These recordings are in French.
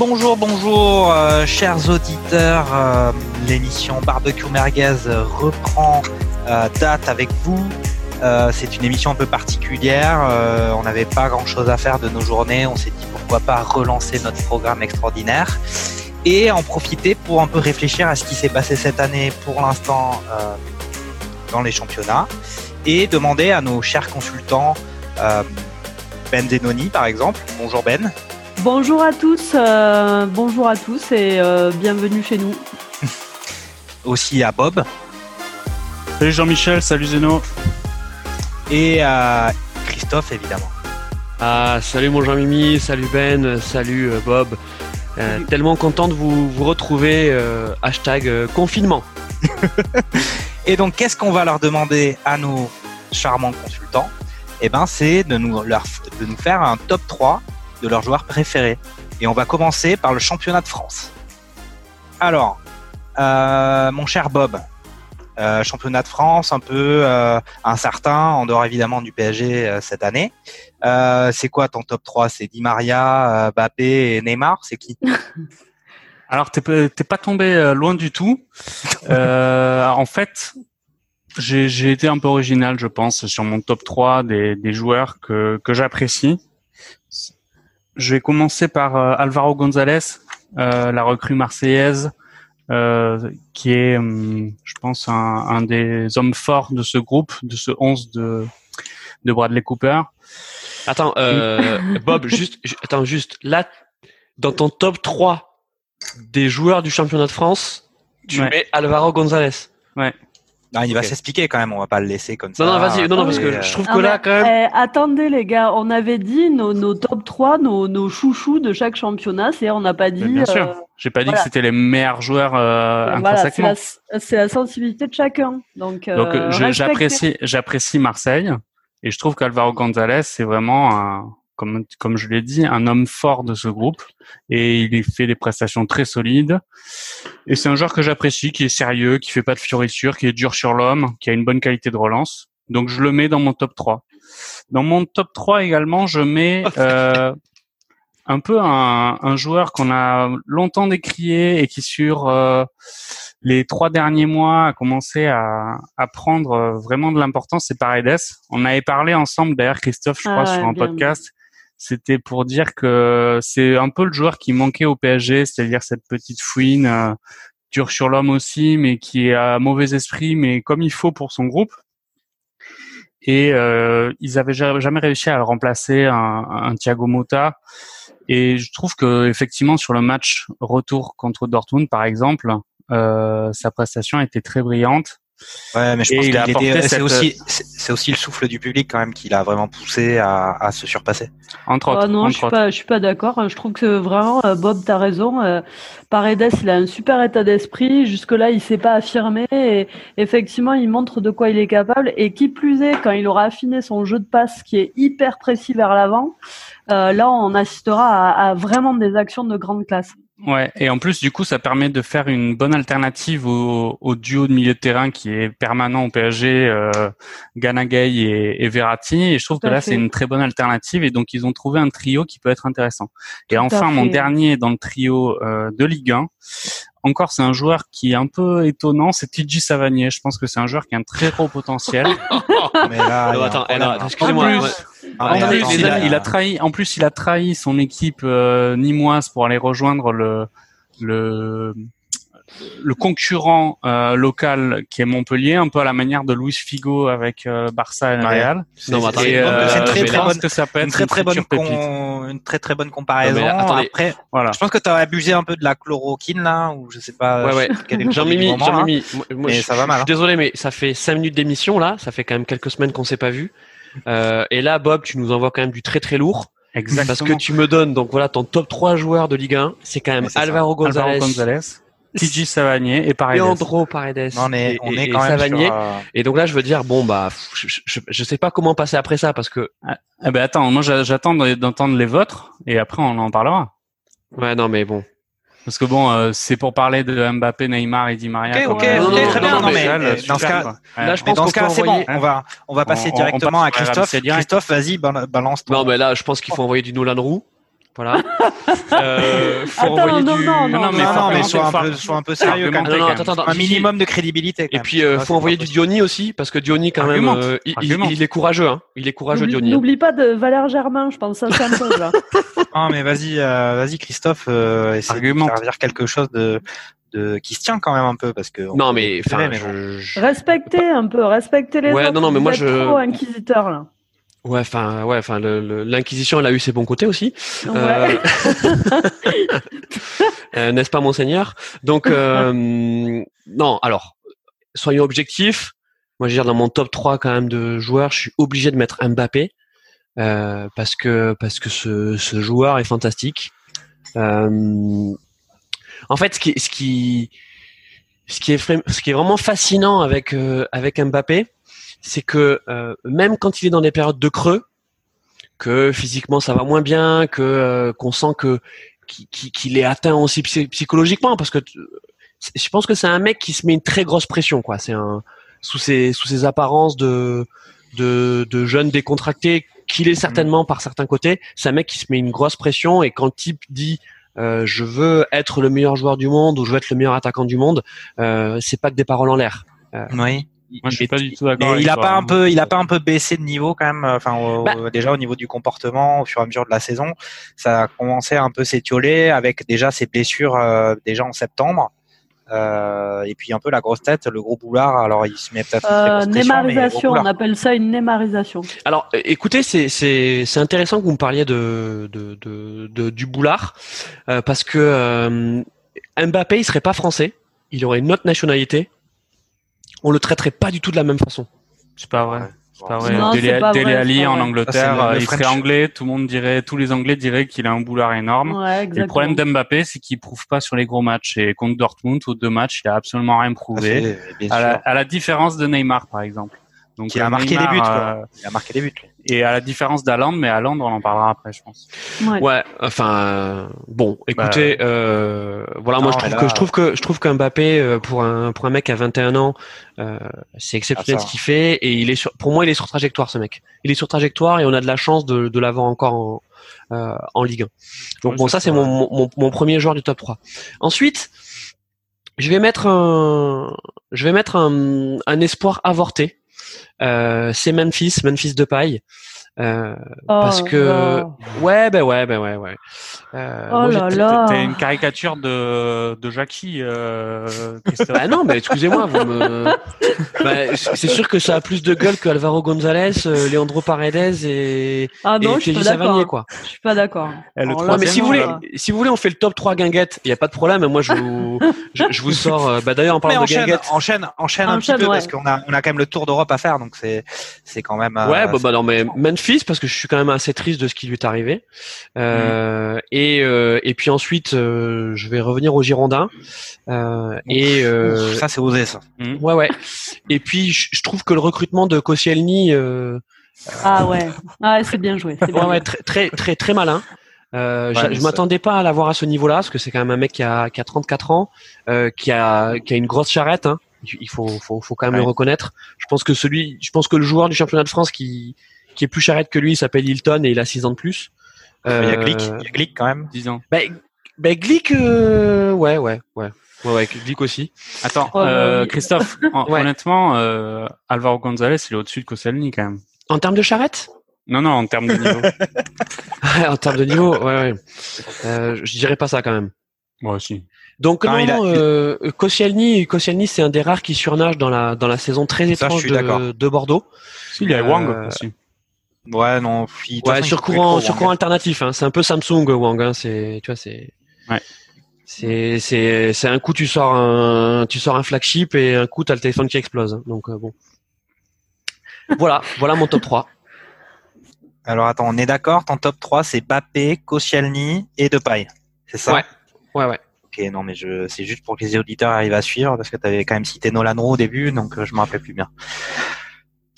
Bonjour, bonjour, euh, chers auditeurs. euh, L'émission Barbecue Merguez reprend euh, date avec vous. C'est une émission un peu particulière. on n'avait pas grand-chose à faire de nos journées. On s'est dit pourquoi pas relancer notre programme extraordinaire et en profiter pour un peu réfléchir à ce qui s'est passé cette année pour l'instant dans les championnats et demander à nos chers consultants Ben Denoni par exemple. Bonjour Ben. Bonjour à tous, euh, bonjour à tous et euh, bienvenue chez nous. aussi à Bob Salut Jean-Michel, salut Zeno. et à Christophe évidemment. Ah, salut mon Jean-Mimi, salut Ben, salut euh, Bob. Euh, Salut. tellement content de vous, vous retrouver. euh, hashtag euh, confinement. Et donc qu'est-ce qu'on va leur demander à nos charmants consultants? Eh ben c'est de nous, leur, de nous faire un top 3 de leurs joueurs préférés. Et on va commencer par le championnat de France. Alors, euh, mon cher Bob, euh, championnat de France un peu euh, incertain, en dehors évidemment du PSG euh, cette année. Euh, c'est quoi ton top 3 C'est Di Maria, euh, Mbappé et Neymar? C'est qui? Alors t'es pas tombé loin du tout. Euh, en fait, j'ai j'ai été un peu original, je pense, sur mon top 3 des, des joueurs que, que j'apprécie. Je vais commencer par euh, Alvaro González, euh, la recrue marseillaise, euh, qui est, hum, je pense, un, un des hommes forts de ce groupe, de ce 11 de, de Bradley Cooper. Attends, Bob, juste, ju- attends, juste là, dans ton top 3 des joueurs du championnat de France, tu Ouais. mets Alvaro González. Ah, Il va s'expliquer quand même, on va pas le laisser comme ça. Non, non, vas-y, non, non, parce que Euh, je trouve Ah, que là, quand même. eh, attendez les gars, on avait dit nos, nos top 3, nos, nos chouchous de chaque championnat, c'est on n'a pas dit. Mais bien sûr. euh, J'ai pas dit voilà. que c'était les meilleurs joueurs euh, voilà, c'est intrinsèquement. la, c'est la sensibilité de chacun. Donc, euh, Donc euh, j'apprécie j'apprécie Marseille et je trouve qu'Alvaro González c'est vraiment un, comme comme je l'ai dit un homme fort de ce groupe et il fait des prestations très solides et c'est un joueur que j'apprécie qui est sérieux qui fait pas de fiorissures qui est dur sur l'homme qui a une bonne qualité de relance donc je le mets dans mon top 3 dans mon top 3 également je mets euh, un peu un, un joueur qu'on a longtemps décrié et qui sur euh, les trois derniers mois a commencé à, à prendre euh, vraiment de l'importance, c'est Paredes. On avait parlé ensemble, d'ailleurs Christophe, je Ah crois, ouais, sur un bien, podcast. C'était pour dire que c'est un peu le joueur qui manquait au PSG, c'est-à-dire cette petite fouine, euh, sur l'homme aussi, mais qui a mauvais esprit, mais comme il faut pour son groupe. Et euh, ils avaient ja- jamais réussi à remplacer un, un Thiago Motta. Et je trouve que effectivement sur le match retour contre Dortmund, par exemple, euh, sa prestation était très brillante. Ouais, mais je pense qu'il. C'est cette- aussi, c'est c'est aussi le souffle du public quand même qui l'a vraiment poussé à, à se surpasser. Entre Ah autres. non, je suis autres. pas, je suis pas d'accord. Je trouve que vraiment, euh, Bob, t'as raison. Euh, Paredes, il a un super état d'esprit. Jusque-là, il s'est pas affirmé. Et effectivement, il montre de quoi il est capable. Et qui plus est, quand il aura affiné son jeu de passe, qui est hyper précis vers l'avant, euh, là, on assistera à, à vraiment des actions de grande classe. Ouais, et en plus, du coup, ça permet de faire une bonne alternative au, au duo de milieu de terrain qui est permanent au PSG, euh, Ganagay et, et Verratti. Et je trouve Tout que là, c'est une très bonne alternative. Et donc, ils ont trouvé un trio qui peut être intéressant. Et Tout enfin, mon dernier dans le trio euh, de Ligue 1. Encore, c'est un joueur qui est un peu étonnant, c'est TJ Savanier. Je pense que c'est un joueur qui a un très gros potentiel. Mais là, Non, attends, là. excusez-moi. En plus, ouais. Ah, En plus, attends, il, a, mais, il a trahi. En plus, il a trahi son équipe euh, nimoise pour aller rejoindre le le le concurrent euh, local qui est Montpellier, un peu à la manière de Luis Figo avec euh, Barça et. Real. C'est une très, très bonne- une très très bonne future pépite. con- une très très bonne comparaison. Non, mais attendez. Après, Voilà. je pense que tu as abusé un peu de la chloroquine là, ou je sais pas. Ouais, ouais. Jean-Mimi, ça va mal, je hein. suis désolé, mais ça fait cinq minutes d'émission là, ça fait quand même quelques semaines qu'on s'est pas vu. Euh, et là, Bob, tu nous envoies quand même du très très lourd, Exactement. parce que tu me donnes donc voilà ton top 3 joueurs de Ligue 1, c'est quand même. Alvaro González, Alvaro González, TJ Savanier et Paredes. Leandro Paredes, Non, on est, et, on et- est et quand même Savanier. sur, euh, Et donc là, je veux dire, bon bah, je, je, je sais pas comment passer après ça, parce que Eh ben attends, moi j'a- j'attends d'entendre les vôtres et après on en parlera. ouais, non mais bon. Parce que bon, euh, c'est pour parler de Mbappé, Neymar et Di Maria. Ok, ok, euh, très bien, non, mais, euh, dans ce cas-. Là, je Mais pense dans ce cas, c'est bon. On va, on va passer On- on directement à Christophe. Christophe, vas-y, bal- balance ton. Non mais là, je pense qu'il faut envoyer du Nolan Roux. Voilà. euh, faut Attends, envoyer non, du... non, non, mais non, faut non, mais sois un peu, sois un peu sérieux quand même. Attends, attends, Un minimum de crédibilité. quand Et même. puis, euh, faut envoyer du Diony aussi, parce que Diony, quand Argumente. même, euh, il, il- Argumente. il est courageux. Hein. Il est courageux, Diony. N'oublie pas de Valère Germain, je pense ça s'impose là. Non, mais vas-y, euh, vas-y, Christophe, euh, Argumente. de servir quelque chose de, de, qui se tient quand même un peu, parce que. Non, mais, mais je- je- Respectez un peu, respectez les Ouais, autres. non, non, mais moi, je- trop inquisiteur là. Ouais, enfin, ouais, enfin, le- le- l'inquisition, elle a eu ses bons côtés aussi. Ouais. Euh, euh, N'est-ce pas, monseigneur? Donc, euh, non, alors, soyons objectifs. Moi, je veux dire, dans mon top 3 quand même de joueurs, je suis obligé de mettre Mbappé euh, parce que parce que ce, ce joueur est fantastique. Euh, en fait, ce qui ce qui ce qui est ce qui est vraiment fascinant avec avec Mbappé, c'est que euh, même quand il est dans des périodes de creux, que physiquement ça va moins bien, que euh, qu'on sent que qu'il est atteint aussi psy- psychologiquement, parce que euh, je pense que c'est un mec qui se met une très grosse pression, quoi. C'est un sous ses sous ses apparences de de, de jeune décontracté qu'il est certainement par certains côtés. C'est un mec qui se met une grosse pression et quand le type dit euh, je veux être le meilleur joueur du monde ou je veux être le meilleur attaquant du monde, euh, c'est pas que des paroles en l'air. Oui. Moi, je suis pas du tout d'accord. Il a pas hein. un peu, il a pas un peu baissé de niveau quand même. Enfin, au- Bah. déjà au niveau du comportement, au fur et à mesure de la saison, ça a commencé à un peu s'étioler avec déjà ses blessures euh, déjà en septembre. Euh, et puis un peu la grosse tête, le gros boulard. Alors il se met peut-être Euh, némarisation, on appelle ça une némarisation. Alors, euh, écoutez, c'est c'est c'est intéressant que vous me parliez de de, de, de- du boulard euh, parce que euh, Mbappé, il serait pas français, il aurait une autre nationalité. On le traiterait pas du tout de la même façon. C'est pas vrai. Ouais. C'est pas vrai. Dele, pas Dele vrai, Alli c'est pas en vrai. Angleterre, le- euh, le il serait anglais, tout le monde dirait, tous les Anglais diraient qu'il a un boulard énorme. Ouais, Et exactement. le problème d'Mbappé, c'est qu'il prouve pas sur les gros matchs. Et contre Dortmund, aux deux matchs, il a absolument rien Ah, prouvé. À la, sûr. à la différence de Neymar, par exemple. Donc, Qui a euh, marqué Neymar, des buts. euh, quoi. Il a marqué des buts. et à la différence d'Aland, mais Aland, on en parlera après, je pense. Ouais. Ouais, enfin euh, bon, écoutez, euh, voilà, moi je trouve que je trouve que je trouve qu'un Mbappé euh, pour un pour un mec à 21 ans, euh, c'est exceptionnel Ah, ce qu'il fait et il est sur, pour moi il est sur trajectoire ce mec. Il est sur trajectoire et on a de la chance de, de l'avoir encore en, euh, en Ligue 1. Donc Ouais, bon, ça c'est mon, mon mon premier joueur du top 3. Ensuite, je vais mettre un je vais mettre un, un espoir avorté. Euh, c'est Memphis, Memphis de paille. Euh, parce Oh que là. ouais ben ouais ben ouais ouais Euh, Oh moi, là là. T'es une caricature de, de Jackie, euh, bah non mais excusez-moi vous me bah, c'est sûr que ça a plus de gueule que Alvaro Gonzalez euh, Leandro Paredes et Ah non, et je suis Kelly pas d'accord. Savanier quoi Je suis pas d'accord. Eh, là, ouais, mais si vous voulez si vous voulez on fait le top 3 guinguettes il y a pas de problème moi je vous je, je vous sors euh, bah d'ailleurs en Mais parlant de enchaîne, guinguettes enchaîne, enchaîne un Enchaîne, petit peu ouais. parce qu'on a, on a quand même le tour d'Europe à faire, donc c'est, c'est quand même. euh, Ouais, bah, c'est- bah non, mais Memphis parce que je suis quand même assez triste de ce qui lui est arrivé. Euh. Et euh, et puis ensuite, euh, je vais revenir aux Girondins. Euh, et euh, ça c'est osé ça. ouais, ouais. Et puis je, trouve que le recrutement de Koscielny, euh, Ah ouais, ah, c'est bien joué. bien ouais, très très très très malin. Euh, Ouais, je m'attendais pas à l'avoir à ce niveau-là parce que c'est quand même un mec qui a, qui a 34 ans, euh, qui a qui a une grosse charrette. Hein. Il faut, faut faut quand même Ouais. le reconnaître. Je pense que celui, je pense que le joueur du championnat de France qui qui est plus charrette que lui, il s'appelle Hilton et il a 6 ans de plus. Il y a Euh, Glick, il y a Glick quand même. Disons. Bah, bah Glick, euh, ouais, ouais, ouais, ouais, ouais, Glick aussi. Attends, Oh, euh, oui. Christophe, en- Ouais. honnêtement, euh, Alvaro Gonzalez, il est au-dessus de Koscielny quand même. En termes de charrette? Non, non, en termes de niveau. En termes de niveau, ouais, ouais. Euh, je dirais pas ça quand même. Moi aussi. Donc Non, non, a- euh, Koscielny, Koscielny, c'est un des rares qui surnage dans la dans la saison très étrange de, de Bordeaux. Si, il y a Euh, Wang aussi. Ouais, non. il- Ouais, façon, sur courant, sur Wang. courant alternatif. Hein. C'est un peu Samsung Wang. Hein. C'est, tu vois, c'est. Ouais. C'est c'est c'est un coup tu sors un tu sors un flagship et un coup t'as le téléphone qui explose. hein. Donc euh, bon. voilà, voilà mon top 3. Alors attends, on est d'accord, ton top 3 c'est Bappé, Koscielny et Depay. C'est ça? Ouais. Ouais ouais. Ok, non mais je c'est juste pour que les auditeurs arrivent à suivre parce que tu avais quand même cité Nolan Roux au début donc euh, je me rappelle plus bien.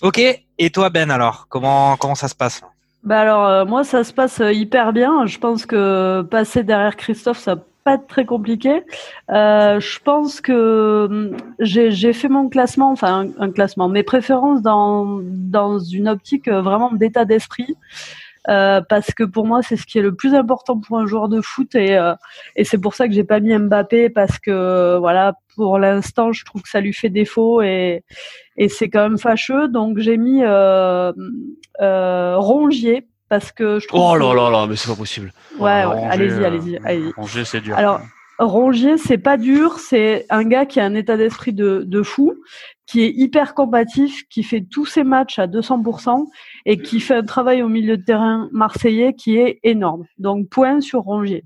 Ok, et toi Ben alors, comment comment ça se passe Bah alors euh, moi ça se passe euh, hyper bien. Je pense que passer derrière Christophe ça pas être très compliqué. Euh, je pense que hum, j'ai fait mon classement, enfin un, un classement, mes préférences dans dans une optique vraiment d'état d'esprit. Euh, parce que pour moi c'est ce qui est le plus important pour un joueur de foot et euh, et c'est pour ça que j'ai pas mis Mbappé parce que voilà pour l'instant je trouve que ça lui fait défaut et et c'est quand même fâcheux donc j'ai mis euh, euh, Rongier parce que je trouve Oh là là là, mais c'est pas possible. ouais, ouais Rongier, allez-y euh, allez-y allez-y Rongier, c'est dur. alors, Rongier, c'est pas dur, c'est un gars qui a un état d'esprit de, de fou, qui est hyper combatif, qui fait tous ses matchs à 200% et qui fait un travail au milieu de terrain marseillais qui est énorme. Donc, point sur Rongier.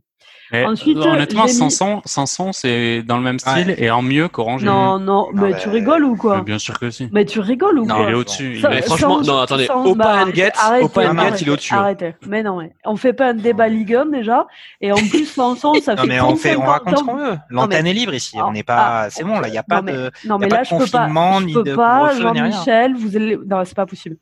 Mais, ensuite, honnêtement, Sanson, Sanson, c'est dans le même style et en mieux qu'Orange. Non, non, Non, mais mais- tu rigoles ou quoi Bien sûr que si. Mais tu rigoles ou Non, quoi il est au-dessus. Il Mais franchement, sans- non, attendez, sans- Opa bah, and Get, Opa and Get, il est au-dessus. hein. Arrêtez. Mais non, mais on fait pas un débat Ligue 1 déjà. Et en plus, Sanson, ça Non fait mais on fait, on 35 raconte ce qu'on veut. L'antenne est libre ici. On n'est pas, Ah, c'est bon là. Il y a pas non, mais- de. Non, mais là, de je peux pas. Je peux de pas. Jean-Michel, vous allez. Non, c'est pas possible.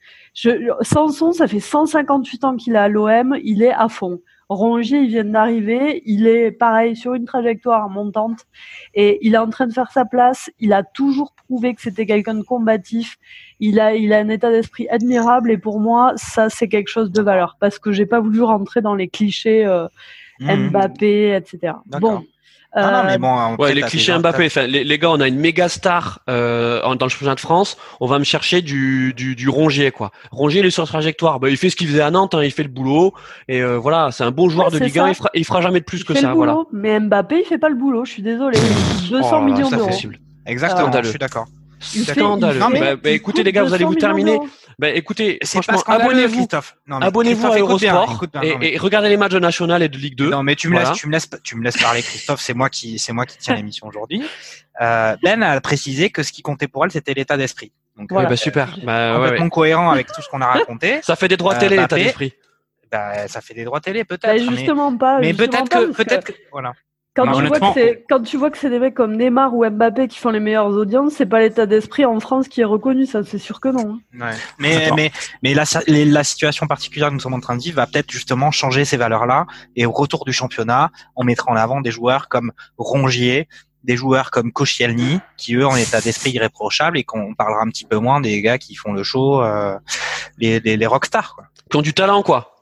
Sanson, ça fait 158 ans qu'il est à l'OM, il est à fond. Rongier, il vient d'arriver, il est pareil sur une trajectoire montante et il est en train de faire sa place. Il a toujours prouvé que c'était quelqu'un de combatif. Il a, il a un état d'esprit admirable et pour moi, ça c'est quelque chose de valeur parce que j'ai pas voulu rentrer dans les clichés euh, Mhm. Mbappé, etc. Bon. Non, non, Euh, mais bon. Ouais, les clichés Mbappé. Enfin, les, les gars, on a une méga star euh, en- dans le championnat de France. On va me chercher du, du, du Rongier, quoi. Rongier, il est sur trajectoire. Bah, il fait ce qu'il faisait à Nantes. hein, il fait le boulot. Et euh, voilà, c'est un bon joueur Ouais, de Ligue 1. ça. Il fera, il fera jamais de plus il que fait ça. le Voilà. boulot, mais Mbappé, il fait pas le boulot. Je suis désolé. 200 Oh là là, millions d'euros. c'est possible. Exactement. Scandaleux. Je suis d'accord. Scandaleux. Non, mais- bah, bah, écoutez, les gars, vous allez 200 vous terminer. Bah, écoutez, franchement, abonnez-vous. Mais Abonnez-vous à bien, Eurosport bien. et, Non, mais- et regardez les matchs de National et de Ligue 2. Non mais tu me Voilà. laisses, tu me laisses, tu me laisses parler, Christophe. C'est moi qui, c'est moi qui tiens l'émission aujourd'hui. Euh, ben a précisé que ce qui comptait pour elle, c'était l'état d'esprit. Donc Voilà. Ouais, bah, super. Bah, ouais, complètement ouais. cohérent avec tout ce qu'on a raconté. Ça fait des droits Euh, télé, l'état Mbappé. d'esprit. Bah, ça fait des droits télé peut-être. Bah, mais- justement pas. mais peut-être pas, que, parce peut-être que, voilà. Quand, Non, tu vois que c'est, quand tu vois que c'est des mecs comme Neymar ou Mbappé qui font les meilleures audiences, c'est pas l'état d'esprit en France qui est reconnu, ça c'est sûr que non. hein. Ouais. Mais, mais, mais la, les- la situation particulière que nous sommes en train de vivre va peut-être justement changer ces valeurs-là. Et au retour du championnat, on mettra en avant des joueurs comme Rongier, des joueurs comme Koscielny, qui eux ont un état d'esprit irréprochable et qu'on parlera un petit peu moins des gars qui font le show, euh, les, les, les rockstars. Quoi. Qui ont du talent, quoi.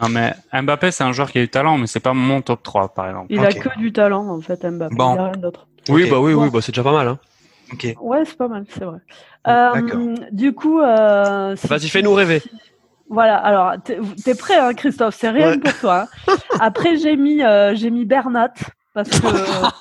Non, mais Mbappé, c'est un joueur qui a du talent, mais c'est pas mon top 3, par exemple. Il a que du talent en fait, Mbappé. Bon. Il a rien d'autre. Oui, bah oui, Bon. oui, bah c'est déjà pas mal. Hein. Ok. Ouais, c'est pas mal, c'est vrai. D'accord. Euh, du coup, euh, si- Vas-y, fais-nous rêver. Voilà, alors t'es t'es prêt, hein, Christophe? C'est rien Ouais. pour toi. hein. Après, j'ai mis, euh, j'ai mis Bernat parce que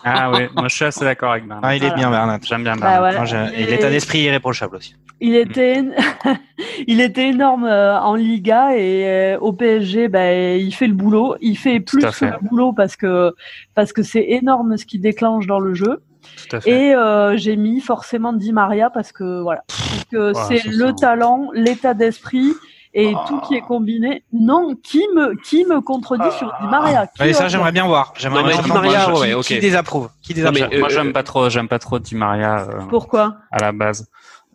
Ah oui, moi je suis assez d'accord avec Bernard. Ah, il est Voilà. bien, Bernat. J'aime bien Bah Bernard. Moi, j'ai- Et- et l'état d'esprit irréprochable aussi. il était, il était énorme euh, en Liga et euh, au PSG, ben il fait le boulot. Il fait plus que fait. le boulot parce que parce que c'est énorme ce qu'il déclenche dans le jeu. Tout à fait. Et euh, j'ai mis forcément Di Maria parce que voilà, parce que Ouais, c'est le ça. talent, l'état d'esprit et Oh. tout qui est combiné. Non, qui me qui me contredit sur Di Maria Qui Ouais, ça, j'aimerais bien voir. J'aimerais bien Di voir Maria, qui, ouais, ok. qui désapprouve. Qui Non, mais, désapprouve. euh, moi j'aime pas trop, j'aime pas trop Di Maria euh, Pourquoi? à la base.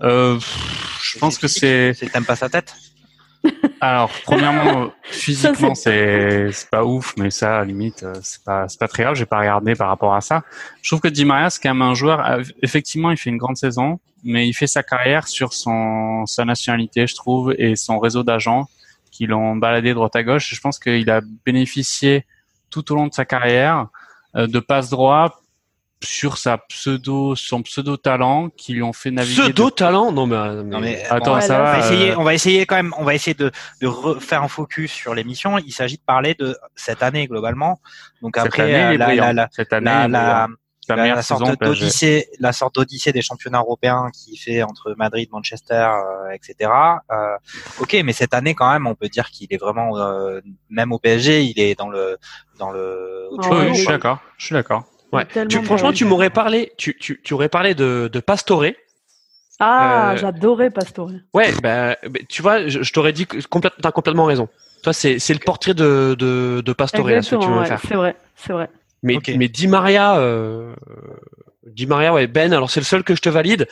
Euh, je pense que c'est. C'est t'aimes pas sa tête Alors, premièrement, physiquement, c'est pas ouf, mais ça, à la limite, euh, c'est pas pas très grave. J'ai pas regardé par rapport à ça. Je trouve que Di Maria, c'est quand même un joueur. euh, Effectivement, il fait une grande saison, mais il fait sa carrière sur son sa nationalité, je trouve, et son réseau d'agents qui l'ont baladé droite à gauche. Je pense qu'il a bénéficié tout au long de sa carrière euh, de passe droit sur sa pseudo son pseudo talent qui lui ont fait naviguer. de- Pseudo talent Non, mais. euh, Non mais Attends, on, ça va. va essayer, euh, on va essayer quand même, on va essayer de, de refaire un focus sur l'émission. Il s'agit de parler de cette année globalement. Donc Cette après, année, il euh, la, la, la, Cette année, la, la, brillant. la la- meilleure la sorte d'odyssée, la sorte d'odyssée des championnats européens qui fait entre Madrid, Manchester, euh, etc. Euh, ok, mais cette année quand même, on peut dire qu'il est vraiment, euh, même au PSG, il est dans le, dans le. Ah Oui, je suis d'accord. Je suis d'accord. Ouais. Tellement Tu, franchement, tu m'aurais parlé, tu, tu, tu aurais parlé de, de Pastore. Ah, Euh, j'adorais Pastore. Ouais, bah, bah, tu vois, je, je t'aurais dit que t'as complètement raison. Toi, c'est, c'est le portrait de, de, de Pastore, là, ce que tu veux ouais, faire. c'est vrai, c'est vrai. Mais, Ok. mais Di Maria, euh, Di Maria, ouais, Ben, alors c'est le seul que je te valide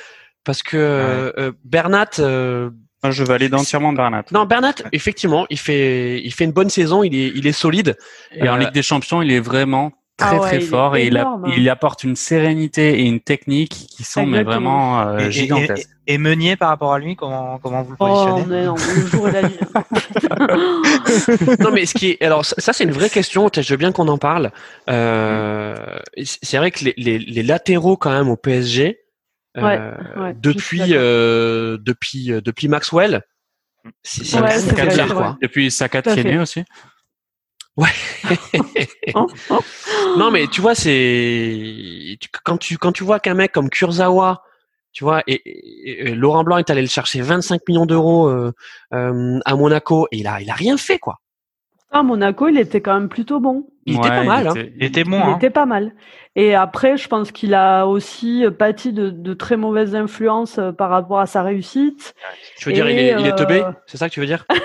parce que euh, Bernat, euh, je valide entièrement Bernat. non, Bernat, effectivement, il fait, il fait une bonne saison, il est, il est solide. Et en Ligue des Champions, il est vraiment très Ah ouais, très il est fort et il, a- énorme, hein. il apporte une sérénité et une technique qui sont mais vraiment euh, Et- et- gigantesques. Et, et Meunier par rapport à lui, comment, comment vous le Oh, positionnez mais non, le jour et la nuit. non mais ce qui est alors ça ça, c'est une vraie question je veux bien qu'on en parle. Euh, c'est vrai que les, les, les latéraux quand même au PSG euh, Ouais, depuis euh, depuis depuis Maxwell c'est Ouais, un c'est caviar, vrai, quoi ouais. Non mais tu vois c'est quand tu quand tu vois qu'un mec comme Kurzawa tu vois et, et- et Laurent Blanc est allé le chercher 25 millions d'euros euh, euh, à Monaco et il a il a rien fait quoi À Monaco, il était quand même plutôt bon. Il était pas mal hein. était- Il était bon, il hein. était pas mal. Et après, je pense qu'il a aussi pâti de, de très mauvaises influences euh, par rapport à sa réussite. tu veux dire il est il est teubé euh, c'est ça que tu veux dire?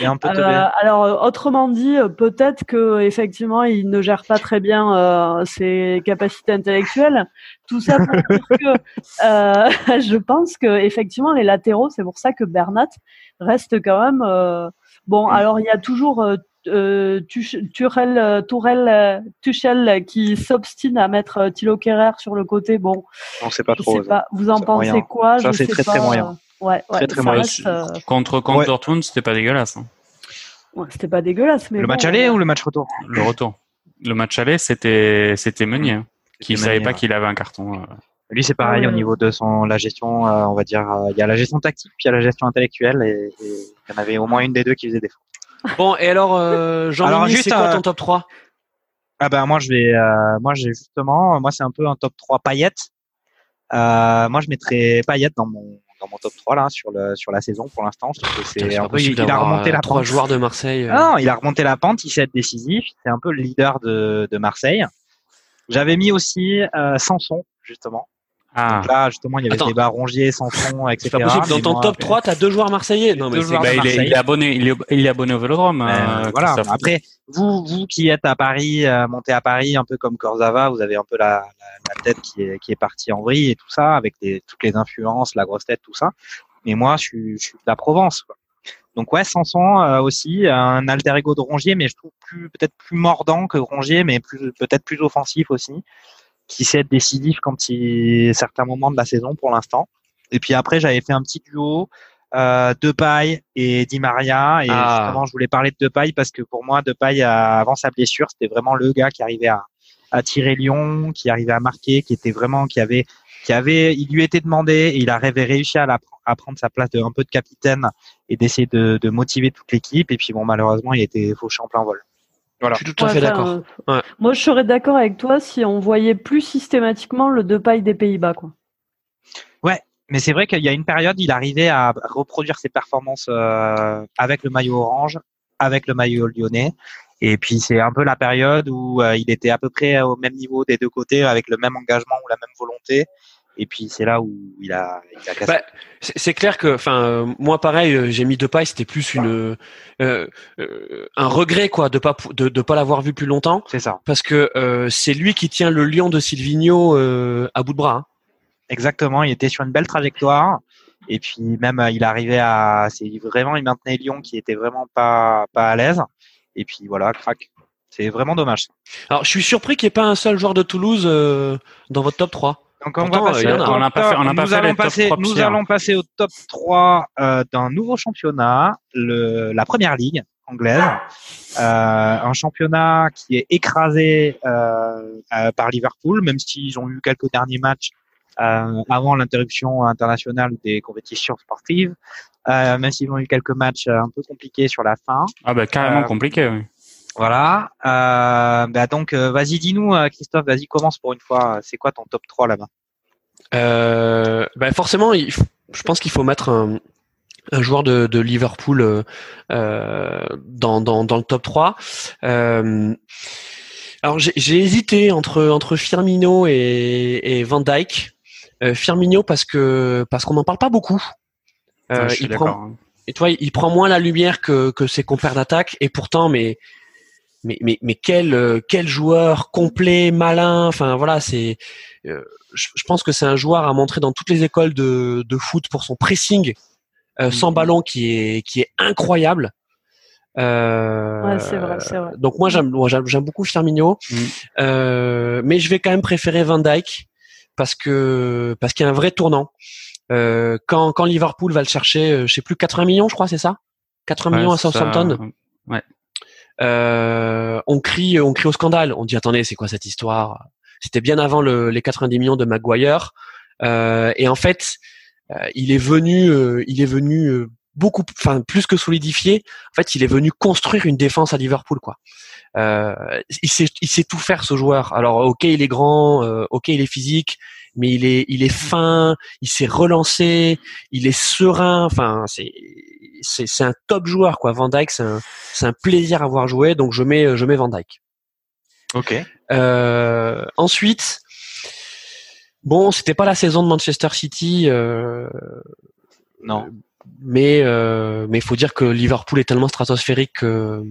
Il est un peu Euh, teubé. alors, euh, autrement dit, euh, peut-être que effectivement, il ne gère pas très bien euh, ses capacités intellectuelles. Tout ça pour dire que euh, je pense que effectivement, les latéraux, c'est pour ça que Bernat reste quand même. euh, bon, alors il y a toujours euh, Turel, euh, euh, Tuchel qui s'obstine à mettre euh, Thilo Kerrer sur le côté. Bon, On sait pas je trop. sais pas. Vous en pensez moyen. quoi? Ça, c'est très, très moyen. Ouais, ouais, Très, très moyen. reste, euh, Contre contre Ouais. Dortmund, c'était pas dégueulasse. hein. ouais, C'était pas dégueulasse, mais Le bon, match aller ou le match retour? Le retour. Le match aller, c'était c'était Meunier, hein, qui C'était savait pas qu'il avait un carton. euh. Lui, c'est pareil Ouais. au niveau de son la gestion. euh, on va dire, euh, il y a la gestion tactique, puis il y a la gestion intellectuelle, et il y en avait au moins une des deux qui faisait défaut. Bon, et alors, euh, Jean juste, c'est quoi euh, ton top 3 Ah ben moi je vais, euh, moi j'ai justement, moi c'est un peu un top 3 paillettes. Euh, moi je mettrais paillettes dans mon dans mon top 3 là sur le sur la saison pour l'instant. Je trouve que c'est un peu, il, a remonté euh, la trois pente. joueurs de Marseille. euh. Ah non, il a remonté la pente, il sait être décisif, c'est un peu le leader de, de Marseille. J'avais mis aussi euh, Sanson justement. Ah, Donc là justement il y avait Attends. le débat Rongier, Sanson, etc. C'est pas possible. Dans ton moi, top 3, t'as deux joueurs marseillais. Non, mais bah, il, est, il est abonné, il est, il est abonné au Vélodrome. Euh, euh, voilà. Christophe. Après, vous, vous qui êtes à Paris, euh, monté à Paris, un peu comme Corzava, vous avez un peu la, la, la tête qui est, qui est partie en vrille et tout ça, avec toutes les influences, la grosse tête, tout ça. Mais moi, je suis, je suis de la Provence. Quoi. Donc ouais, Sanson euh, aussi, un alter ego de Rongier, mais je trouve plus peut-être plus mordant que Rongier, mais plus peut-être plus offensif aussi, qui sait être décisif quand il certains moments de la saison pour l'instant. Et puis après, j'avais fait un petit duo euh, Depay et Di Maria. Et Ah. justement, je voulais parler de Depay parce que pour moi, Depay, euh, avant sa blessure, c'était vraiment le gars qui arrivait à, à tirer Lyon, qui arrivait à marquer, qui était vraiment, qui avait, qui avait, il lui était demandé et il avait réussi à, la, à prendre sa place de un peu de capitaine et d'essayer de, de motiver toute l'équipe. Et puis bon, malheureusement, il était fauché en plein vol. Voilà. je suis tout à Ouais, fait d'accord. euh, Ouais. Moi, je serais d'accord avec toi si on voyait plus systématiquement le Depay des Pays-Bas, quoi. Mais c'est vrai qu'il y a une période, il arrivait à reproduire ses performances euh, avec le maillot orange, avec le maillot lyonnais. Et puis c'est un peu la période où euh, il était à peu près au même niveau des deux côtés, avec le même engagement ou la même volonté. Et puis c'est là où il a, il a cassé. Bah, c'est clair que, enfin, euh, moi pareil, euh, j'ai mis Depay, c'était plus une euh, euh, un regret quoi de pas de, de pas l'avoir vu plus longtemps, c'est ça, parce que euh, c'est lui qui tient le lion de Silvino euh, à bout de bras. hein. exactement. Il était sur une belle trajectoire. Et puis même il arrivait à, c'est vraiment il maintenait Lyon qui était vraiment pas pas à l'aise. Et puis voilà, crac. C'est vraiment dommage. Alors, je suis surpris qu'il n'y ait pas un seul joueur de Toulouse euh, dans votre top 3. Donc on Pourtant, va passer a. On n'a pas fait- on pas nous allons passer, nous allons passer au top 3 euh, d'un nouveau championnat, le, la première ligue anglaise, euh, un championnat qui est écrasé euh, par Liverpool, même s'ils ont eu quelques derniers matchs avant l'interruption internationale des compétitions sportives, même s'ils ont eu quelques matchs un peu compliqués sur la fin. Ah bah carrément compliqué. Oui. Voilà. Euh, bah donc, euh, vas-y, dis-nous, euh, Christophe, vas-y, commence pour une fois. C'est quoi ton top 3 là-bas? Euh, ben forcément, il f- je pense qu'il faut mettre un, un joueur de, de Liverpool euh, euh, dans, dans, dans le top 3. Euh, alors j'ai hésité entre entre Firmino et, et Van Dyke. Euh, Firmino parce que parce qu'on n'en parle pas beaucoup. Euh, Ouais, je suis il prend, d'accord. hein. et toi, il prend moins la lumière que, que ses compères d'attaque, et pourtant, mais mais mais, mais quel euh, quel joueur complet, malin. Enfin voilà, c'est. euh, je, je pense que c'est un joueur à montrer dans toutes les écoles de, de foot pour son pressing euh, sans Mhm. ballon qui est qui est incroyable. Euh, Ouais, c'est vrai, c'est vrai. Donc moi j'aime j'aime beaucoup Firmino, Mm. euh, mais je vais quand même préférer Van Dyke parce que parce qu'il y a un vrai tournant. Euh, quand quand Liverpool va le chercher, je sais plus 80 millions, je crois, c'est ça? 80 millions à Ouais, ça- Southampton? Euh, on crie on crie au scandale. On dit attendez, c'est quoi cette histoire? C'était bien avant le, les 90 millions de Maguire. Euh, et en fait, euh, il est venu euh, il est venu euh, beaucoup enfin plus que solidifier. En fait, il est venu construire une défense à Liverpool quoi. Euh, il sait il sait tout faire ce joueur. Alors OK, il est grand, euh, OK, il est physique, mais il est il est fin, il s'est relancé, il est serein, enfin c'est c'est c'est un top joueur quoi. Van Dijk, c'est un c'est un plaisir à voir jouer, donc je mets je mets Van Dijk. Ok. Euh, ensuite, bon, c'était pas la saison de Manchester City, euh, Non. mais euh, mais il faut dire que Liverpool est tellement stratosphérique que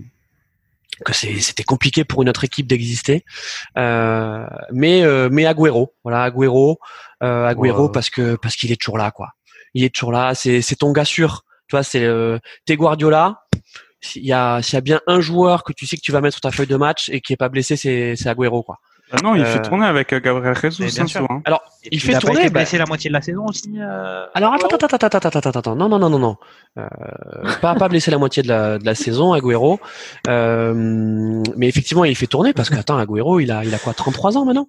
que c'était compliqué pour une autre équipe d'exister. Euh, mais euh, mais Agüero, voilà Agüero, euh, Agüero parce que parce qu'il est toujours là quoi. Il est toujours là, c'est c'est ton gars sûr. Tu vois, c'est euh, t'es Guardiola. S'il y a s'il y a bien un joueur que tu sais que tu vas mettre sur ta feuille de match et qui est pas blessé, c'est c'est Agüero quoi. Ah non, il Euh, fait tourner avec euh, Gabriel Jesus, bien hein, sûr. souvent. Alors il fait a pas tourner. été bah, blessé la moitié de la saison aussi. euh, Alors attends, attends, attends, attends, attends, attends, attends, non, non, non, non, non, euh, pas pas blessé la moitié de la de la saison, Agüero, euh, mais effectivement il fait tourner parce que attends, Agüero, il a il a quoi, 33 ans maintenant?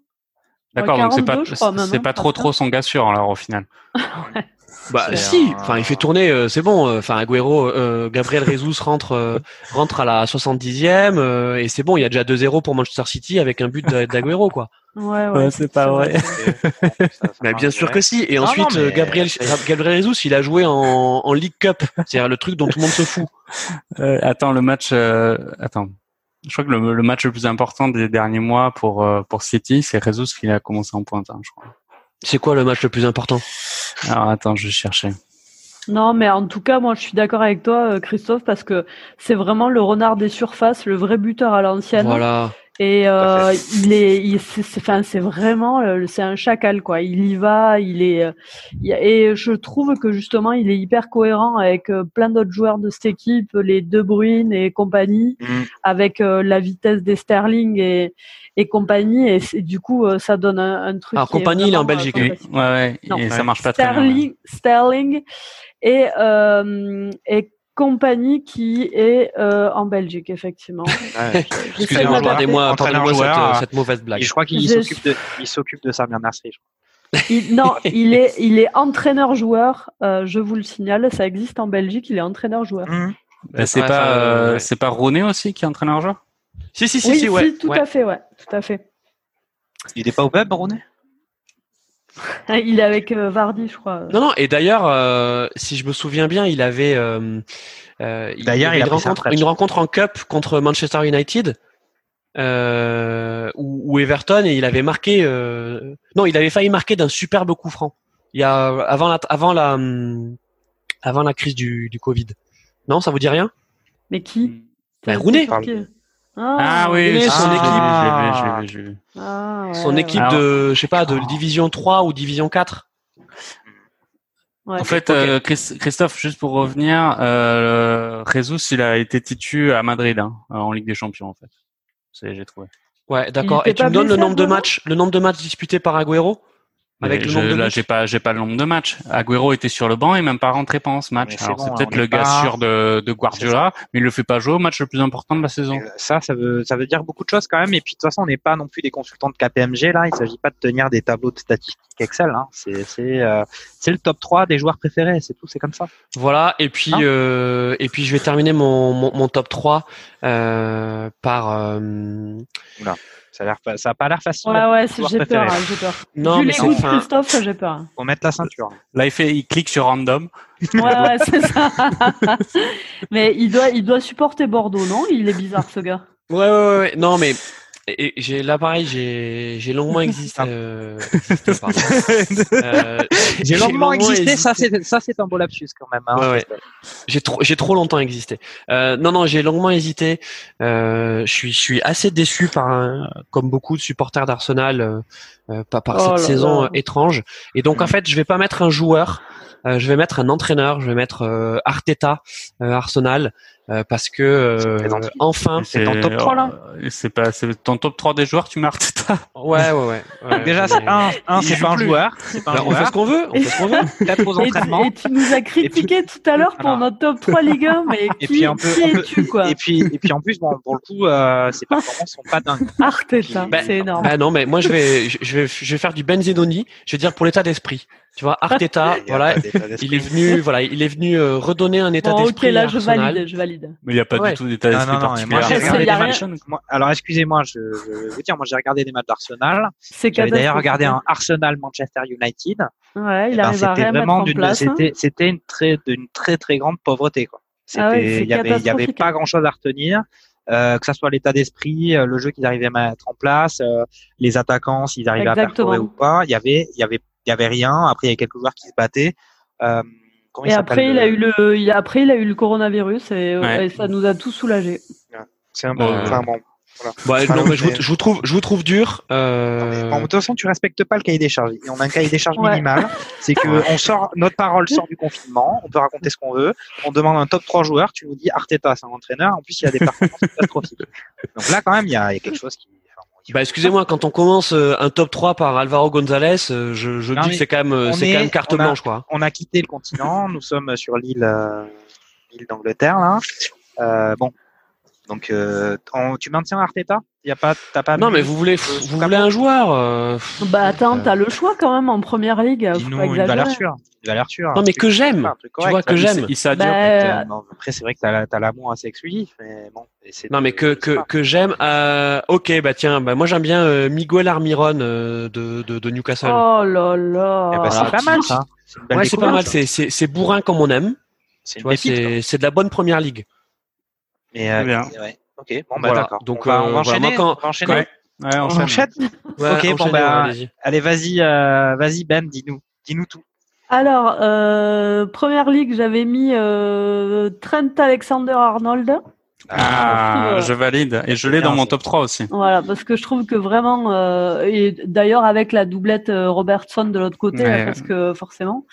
D'accord, Ouais, donc c'est pas, 42, je crois, même, c'est hein, pas trop trop son gars sûr alors au final. Bah si, un- enfin il fait tourner, euh, c'est bon, euh, enfin Agüero, euh, Gabriel Jesus rentre euh, rentre à la 70e euh, et c'est bon, il y a déjà 2-0 pour Manchester City avec un but d'A- d'Agüero quoi. Ouais, ouais. c'est pas vrai. Mais bien sûr que si. Et Non, ensuite non, mais- Gabriel Gabriel Jesus, il a joué en en League Cup, c'est-à-dire le truc dont tout le monde se fout. Euh, attends, le match. euh, attends. Je crois que le, le match le plus important des derniers mois pour euh, pour City, c'est Jesus qui a commencé en pointe, hein, je crois. C'est quoi le match le plus important? Alors attends, je vais chercher. Non, mais en tout cas, moi, je suis d'accord avec toi, euh, Christophe, parce que c'est vraiment le renard des surfaces, le vrai buteur à l'ancienne. Voilà. Et euh, il est, il, c'est, c'est- enfin, c'est vraiment, euh, c'est un chacal, quoi. Il y va, il est, euh, il y a- et je trouve que justement, il est hyper cohérent avec euh, plein d'autres joueurs de cette équipe, les De Bruyne et compagnie, Mm. avec euh, la vitesse des Sterling et, et compagnie. Et du coup, euh, ça donne un, un truc. Alors, compagnie, il est en Belgique, Oui, ouais, ouais, Non. et ça marche pas très bien. ouais. Sterling, Sterling et, euh, et compagnie qui est euh, en Belgique, effectivement. Ouais. Excusez-moi, pardonnez-moi, cette, euh, euh, cette mauvaise Et blague. je crois qu'il s'occupe de, il de Samir Nasri. je crois. Il- non, il est, il est entraîneur-joueur. euh, je vous le signale, ça existe en Belgique. Il est entraîneur-joueur. Mm. Bah, c'est Ouais, pas euh, ouais. c'est pas Rooney aussi qui est entraîneur joueur Si, si, si, oui, si, ouais. tout ouais. à fait, ouais, tout à fait. Il est pas au web, Rooney Il est avec euh, Vardy, je crois. Non, non, et d'ailleurs, euh, si je me souviens bien, il avait. Euh, euh, il D'ailleurs, y avait il a une rencontre, retraite. une rencontre en Cup contre Manchester United. Euh, ou, ou Everton et il avait marqué euh, non il avait failli marquer d'un superbe coup franc il y a avant la avant la avant la crise du, du Covid non ça vous dit rien? Mais qui? T'es- Rooney. Qui Ah oui, son équipe. je l'ai vu, je l'ai vu, je l'ai vu. Ah, ouais, son équipe de je sais pas de division 3 ou division 4 ouais. En fait, euh, Chris- Christophe, juste pour revenir, euh, Jesus, il a été titu à Madrid hein, en Ligue des Champions en fait. C'est j'ai trouvé. ouais d'accord et tu pas me donnes le nombre de matchs le nombre de matchs disputés par Agüero? Avec le je- nombre de là, j'ai pas, j'ai pas le nombre de matchs. Agüero était sur le banc et même pas rentré pendant ce match. Mais c'est Alors c'est bon, peut-être le gars pas- sûr de, de Guardiola, mais il le fait pas jouer au match le plus important de la saison. Euh, Ça, ça veut, ça veut dire beaucoup de choses quand même. Et puis de toute façon, on n'est pas non plus des consultants de KPMG là. Il s'agit pas de tenir des tableaux de statistiques Excel. Hein. C'est, c'est, euh, c'est le top 3 des joueurs préférés. C'est tout. C'est comme ça. Voilà, et puis Hein euh, et puis je vais terminer mon, mon, mon top 3 euh, par euh, Ça a l'air, fa- ça a pas l'air facile. Ouais, ouais, j'ai peur, hein, j'ai peur. non Vu mais les c'est goûts de enfin Christophe, j'ai peur. Faut mettre la ceinture. Là, il fait, il clique sur random. Ouais, ouais, c'est ça. Mais il doit, il doit supporter Bordeaux, non? Il est bizarre, ce gars. ouais, ouais ouais ouais non mais et- j'ai là pareil j'ai j'ai longuement existé, euh, existé. Euh, J'ai longuement existé. Ça, c'est, ça, c'est un beau lapsus quand même. Hein. Ouais, ouais. J'ai trop, j'ai trop longtemps existé. Euh, non, non, j'ai longuement hésité. Euh, je suis, je suis assez déçu par, un- comme beaucoup de supporters d'Arsenal, euh, euh, par, par Oh cette là saison là. étrange. Et donc, en Mm. fait, je vais pas mettre un joueur. Euh, je vais mettre un entraîneur, je vais mettre euh, Arteta, euh, Arsenal, euh, parce que euh, enfin, c'est ton top 3, là C'est pas, c'est ton top 3 des joueurs, tu marques ça. ouais, ouais, ouais. ouais, Déjà, c'est un, c'est pas un plus. joueur. C'est pas Bah, un on fait ce qu'on veut, on fait ce qu'on veut. Quatre aux Et, tu- entraînements. et tu nous as critiqué tout à l'heure pour notre top 3 Ligue 1, mais Et qui, es-tu, quoi? Et puis, et puis en plus, bon, pour le coup, euh, ses performances sont pas dingues. Arteta, Ben, c'est énorme. Bah non, mais moi je vais, je je vais, je vais faire du Benzedoni. Je vais dire pour l'état d'esprit. Tu vois, Arteta, voilà, il est venu, voilà, il est venu euh, redonner un état Bon, ok, d'esprit là, à je Arsenal. valide, je valide. Mais il n'y a pas Ouais. du tout d'état d'esprit non, non, particulier. moi- alors, excusez-moi, je, je vais vous dire, moi, j'ai regardé des matchs d'Arsenal. C'est J'avais d'ailleurs regardé un Arsenal Manchester United. Ouais, il Eh ben, arrive à c'était rien mettre vraiment en d'une, place. hein. c'était, c'était une très, d'une très, très grande pauvreté, quoi. C'était, Ah ouais, c'est il y avait, il y avait pas grand chose à retenir. Euh, que ça soit l'état d'esprit, euh, le jeu qu'ils arrivaient à mettre en place, euh, les attaquants, s'ils arrivaient Exactement. à perforer ou pas. Il y avait, il y avait, il y avait rien. Après, il y avait quelques joueurs qui se battaient. Euh, Et après, il a eu le, il a, après, il a eu le coronavirus et, Ouais. et ça nous a tous soulagés. C'est un Euh, enfin, bon. Enfin, non, mais je vous, mais- je vous trouve, je vous trouve dur. Non, mais, Euh... bon, de toute façon, tu respectes pas le cahier des charges. Et on a un cahier des charges Ouais. minimal. C'est que on sort, notre parole sort du confinement. On peut raconter ce qu'on veut. On demande un top 3 joueurs. Tu nous dis Arteta, c'est un entraîneur. En plus, il a des performances catastrophiques. Donc là, quand même, il y a, il y a quelque chose qui. Bah excusez-moi, quand on commence euh, un top 3 par Alvaro Gonzalez, euh, je, je Non, dis que c'est quand même, euh, c'est est- quand même carte on a- blanche quoi. On a quitté le continent. Nous sommes sur l'île, euh, l'île d'Angleterre, là. Euh, bon. Donc, euh, on- tu maintiens Arteta? Y a pas, t'as pas. Non mais vous voulez, vous voulez un joueur. euh, Bah attends, Euh, t'as le choix quand même en première ligue. Faut pas une valeur sûre. Une valeur sûre. Non mais que j'aime. Tu vois que j'aime. Il. Bah, Euh, non, après, c'est vrai que t'as, t'as l'amour assez exclusif, mais bon. Non mais que que, que j'aime. Euh, ok bah tiens, bah moi j'aime bien euh, Miguel Armiron euh, de, de de Newcastle. Oh là là. Eh ben, c'est pas mal, ça. C'est ouais pas mal. C'est bourrin comme on aime. C'est de la bonne première ligue. Mais, euh, Très bien. ouais. Ok, bon, bah, Voilà. d'accord. Donc, on va, on euh, va enchaîner. moi, quand- on va enchaîner. Ouais. Ouais, On enchaîne. enchaîne. Ouais, Ok, bon, bah. Allez, vas-y, euh, vas-y, Ben, dis-nous. Dis-nous tout. Alors, euh, première ligue, j'avais mis euh, Trent Alexander-Arnold. Ah, je valide. Et je l'ai dans mon top 3 aussi. Voilà, parce que je trouve que vraiment, euh, et d'ailleurs avec la doublette Robertson de l'autre côté, parce que forcément.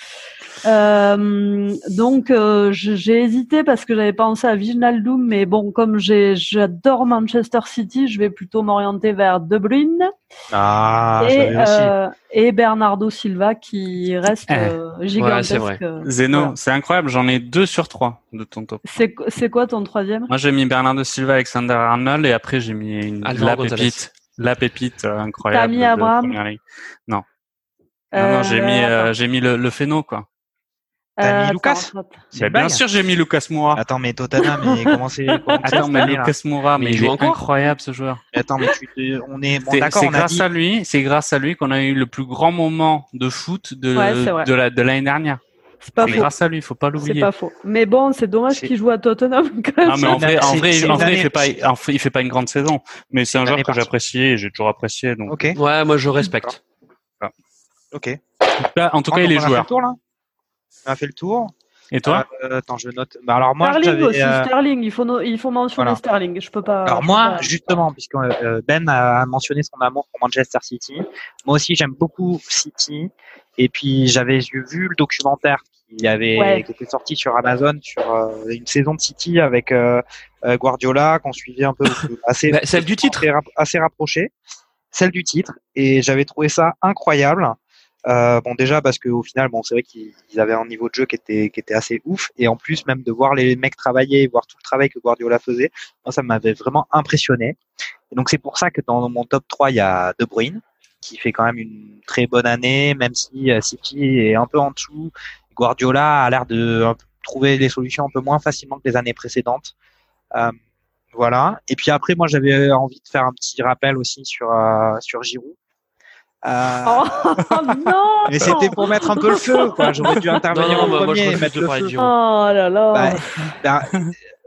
Euh, donc euh, j'ai hésité parce que j'avais pensé à Wijnaldum, mais bon, comme j'ai j'adore Manchester City, je vais plutôt m'orienter vers De Bruyne Ah, et, euh, et Bernardo Silva qui reste Eh. euh, gigantesque. c'est vrai. Zeno, Voilà. c'est incroyable. J'en ai deux sur trois de ton top. C'est c'est quoi ton troisième? Moi, j'ai mis Bernardo Silva, Alexander Arnold, et après, j'ai mis une, la pépite. La pépite euh, incroyable. T'as mis Abraham Ligue. Non, non, j'ai mis, euh, j'ai mis le, le phéno, quoi. T'as mis Euh, Lucas. C'est Bah, bien sûr, j'ai mis Lucas Moura. Attends, mais Tottenham, mais comment c'est comment c'est Attends, mais Lucas Moura, mais, Mais il il, joue est encore incroyable ce joueur. Mais Attends, mais tu, on est bon, C'est d'accord, c'est on a grâce dit. à lui, c'est grâce à lui qu'on a eu le plus grand moment de foot de c'est de la de l'année dernière. C'est pas C'est faux. grâce à lui, faut pas C'est l'oublier. pas faux. Mais bon, c'est dommage C'est- qu'il joue à Tottenham. quand même. Ah mais en C'est- vrai, en c'est- vrai, c'est en une vrai, il fait pas, en fait, il fait pas une grande saison, mais c'est un joueur que j'apprécie et j'ai toujours apprécié. Donc, Ok, Ouais, moi je respecte. ok. En tout cas, il est on a fait joueur. On a fait le tour. Et toi Euh, Attends, je note. Bah, alors, moi, Sterling j'avais. aussi, euh, Sterling. Il faut, no- il faut mentionner Voilà. Sterling. Je peux pas. Alors moi, pas- justement, puisque euh, Ben a mentionné son amour pour Manchester City, moi aussi j'aime beaucoup City. Et puis j'avais vu le documentaire qui avait Ouais. qui était sorti sur Amazon sur euh, une saison de City avec Guardiola qu'on suivait un peu assez Bah, celle du titre. assez rapproché, celle du titre. Et j'avais trouvé ça incroyable. Euh, bon déjà parce que au final bon c'est vrai qu'ils ils avaient un niveau de jeu qui était qui était assez ouf. Et en plus même de voir les mecs travailler voir tout le travail que Guardiola faisait moi ça m'avait vraiment impressionné. Et donc c'est pour ça que dans mon top 3 il y a De Bruyne qui fait quand même une très bonne année même si euh, City est un peu en dessous. Guardiola a l'air de trouver des solutions un peu moins facilement que les années précédentes. Euh, voilà. Et puis après moi j'avais envie de faire un petit rappel aussi sur euh, sur Giroud Euh, Oh non mais c'était pour mettre un peu le feu, quoi. J'aurais dû intervenir Non, en non, bah, moi, je premier et refuse mettre le feu. Oh là là. Bah, bah,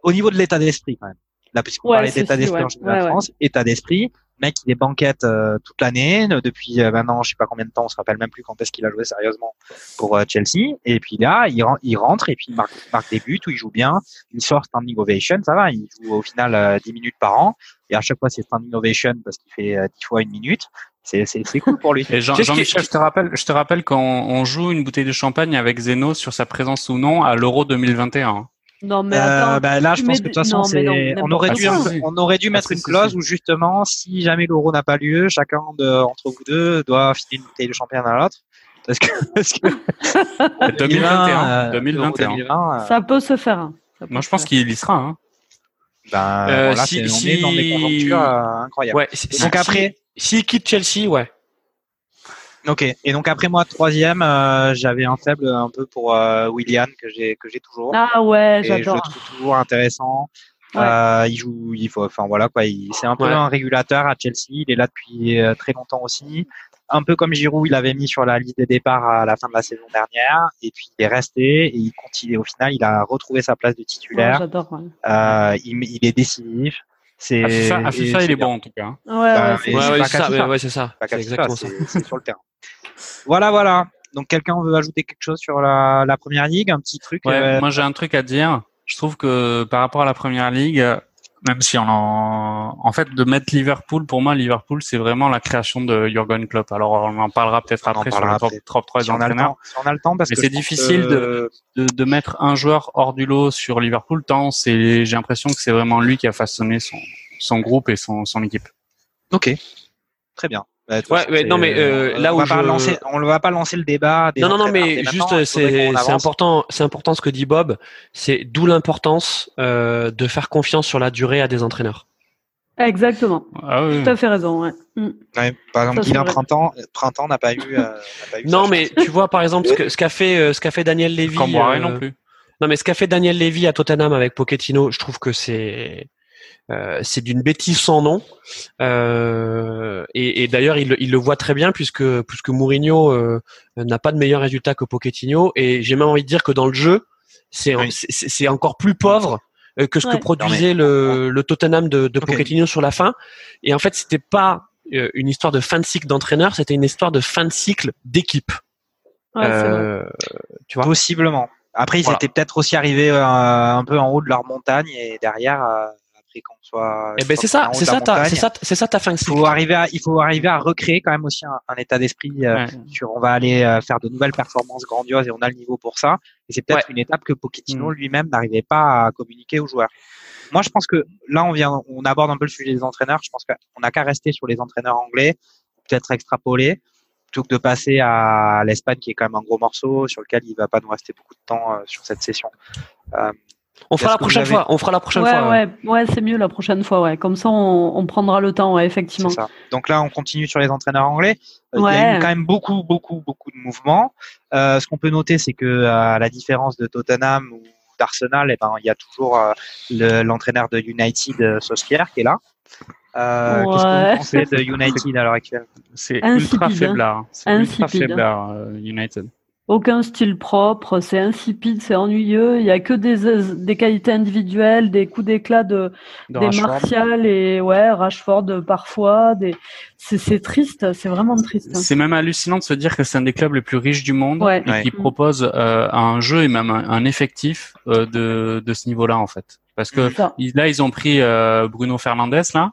au niveau de l'état d'esprit, quand même. Là, puisqu'on Ouais, parlait d'état d'esprit ouais. en général Ouais. France, état d'esprit, mec, il est banquette euh, toute l'année. euh, Depuis euh, maintenant, je sais pas combien de temps, on se rappelle même plus quand est-ce qu'il a joué sérieusement pour euh, Chelsea. Et puis là, il, ren- il rentre et puis il marque, il marque des buts où il joue bien. Il sort standing ovation, ça va. Il joue au final euh, 10 minutes par an. Et à chaque fois, c'est standing ovation parce qu'il fait euh, 10 fois une minute. C'est cool pour lui. Jean, Jean-Michel, je te rappelle, je te rappelle qu'on on joue une bouteille de champagne avec Zeno sur sa présence ou non à l'Euro 2021. Non, mais Euh, attends. bah, là, je pense que de toute façon, non, mais c'est, non, on aurait dû, Ah, si, si. on aurait dû mettre si, une si, clause si. où justement, si jamais l'euro n'a pas lieu, chacun de, entre vous deux doit filer une bouteille de champagne à l'autre. Parce que, parce que 2021. euh, 2021. 2020, euh, Ça peut se faire. hein. Peut Moi, je se pense faire. qu'il y sera. Hein. ben, Euh, voilà, si- c'est- on si- est dans des conjonctures euh, incroyables. Ouais. si- Donc si- après, s'il quitte Chelsea, ouais. Ok. Et donc après moi, troisième, euh, j'avais un faible un peu pour euh, William que j'ai que j'ai toujours. Ah ouais, et je le j'adore. trouve toujours intéressant. Ouais. Euh, il joue, il faut, enfin voilà quoi, il- c'est un peu Ouais. un régulateur à Chelsea. Il est là depuis euh, très longtemps aussi. Un peu comme Giroud, il avait mis sur la liste des départs à la fin de la saison dernière, et puis il est resté et il continue. Au final, il a retrouvé sa place de Ouais, titulaire. J'adore. Ouais, Euh, il, il est décisif. C'est À FIFA, à et FIFA, c'est il est bon en tout cas. ouais, ouais, Bah, Ouais, c'est ouais, ça. Ouais, c'est ça. C'est exactement ça. c'est- sur le terrain. Voilà, voilà. Donc quelqu'un veut ajouter quelque chose sur la, la première ligue, un petit truc. Ouais, euh, moi j'ai un truc à dire. Je trouve que par rapport à la première ligue, même si on en, en fait, de mettre Liverpool, pour moi, Liverpool, c'est vraiment la création de Jurgen Klopp. Alors, on en parlera peut-être après parlera sur le top, top 3 si on a le temps, si on a le temps, parce Mais c'est difficile que- De, de mettre un joueur hors du lot sur Liverpool, tant c'est, j'ai l'impression que c'est vraiment lui qui a façonné son, son groupe et son, son équipe. Ok, très bien. Bah, Ouais, ouais, non, mais, euh, on là va où pas lancer, on ne va pas lancer le débat. Des Non, non, non, mais juste, c'est important, c'est important ce que dit Bob. C'est d'où l'importance euh, de faire confiance sur la durée à des entraîneurs. Exactement. Ah oui. Tout à fait raison. Ouais. Mm. Ouais, par exemple, Guilain. Printemps, Printemps n'a pas eu. euh, n'a pas eu Non, mais chance. tu vois, par exemple, ce que- ce qu'a fait, euh, ce qu'a fait Daniel Levy. Camboire euh, non plus. Non, mais ce qu'a fait Daniel Levy à Tottenham avec Pochettino, je trouve que c'est euh, c'est d'une bêtise sans nom. Euh, et et d'ailleurs, il, le- il le voit très bien puisque puisque Mourinho euh, n'a pas de meilleur résultat que Pochettino. Et j'ai même envie de dire que dans le jeu, c'est Oui. c'est c'est encore plus pauvre euh, que ce que produisait le, le Tottenham de, de Ok. Pochettino sur la fin. Et en fait, c'était pas euh, une histoire de fin de cycle d'entraîneur, c'était une histoire de fin de cycle d'équipe. Ouais. Euh, tu vois. Possiblement. Après, ils Voilà. étaient peut-être aussi arrivés euh, un peu en haut de leur montagne et derrière, qu'on soit. Eh ben soit c'est ça, c'est ça, c'est ça, c'est ça ta fin de Il faut arriver à, il faut arriver à recréer quand même aussi un, un état d'esprit euh, Ouais. sur on va aller euh, faire de nouvelles performances grandioses et on a le niveau pour ça. Et c'est peut-être une étape que Pochettino Mm. lui-même n'arrivait pas à communiquer aux joueurs. Moi, je pense que là, on vient, on aborde un peu le sujet des entraîneurs. Je pense qu'on n'a qu'à rester sur les entraîneurs anglais, peut-être extrapoler, plutôt que de passer à l'Espagne, qui est quand même un gros morceau sur lequel il va pas nous rester beaucoup de temps euh, sur cette session. Euh, On fera la prochaine avez- fois. On fera la prochaine Ouais, fois. ouais, ouais, c'est mieux la prochaine fois, ouais. Comme ça, on, on prendra le temps, ouais, effectivement. Ça. Donc là, on continue sur les entraîneurs anglais. Euh, Il y a eu quand même beaucoup, beaucoup, beaucoup de mouvements. Euh, ce qu'on peut noter, c'est que à la différence de Tottenham ou d'Arsenal, eh ben, il y a toujours euh, le- l'entraîneur de United, euh, Solskjaer, qui est là. Euh, Qu'est-ce que vous pensez de United à l'heure actuelle? C'est ultra hein. faiblard. C'est ultra Insipide. faiblard, euh, United. Aucun style propre, c'est insipide, c'est ennuyeux. Il y a que des, des qualités individuelles, des coups d'éclat de, De des Rashford. Martial et ouais, Rashford parfois. Des... C'est, c'est triste, c'est vraiment triste. C'est même hallucinant de se dire que c'est un des clubs les plus riches du monde Ouais. et Ouais. qui propose euh, un jeu et même un, un effectif euh, de, de ce niveau-là en fait. Parce que là ils ont pris euh, Bruno Fernandes là,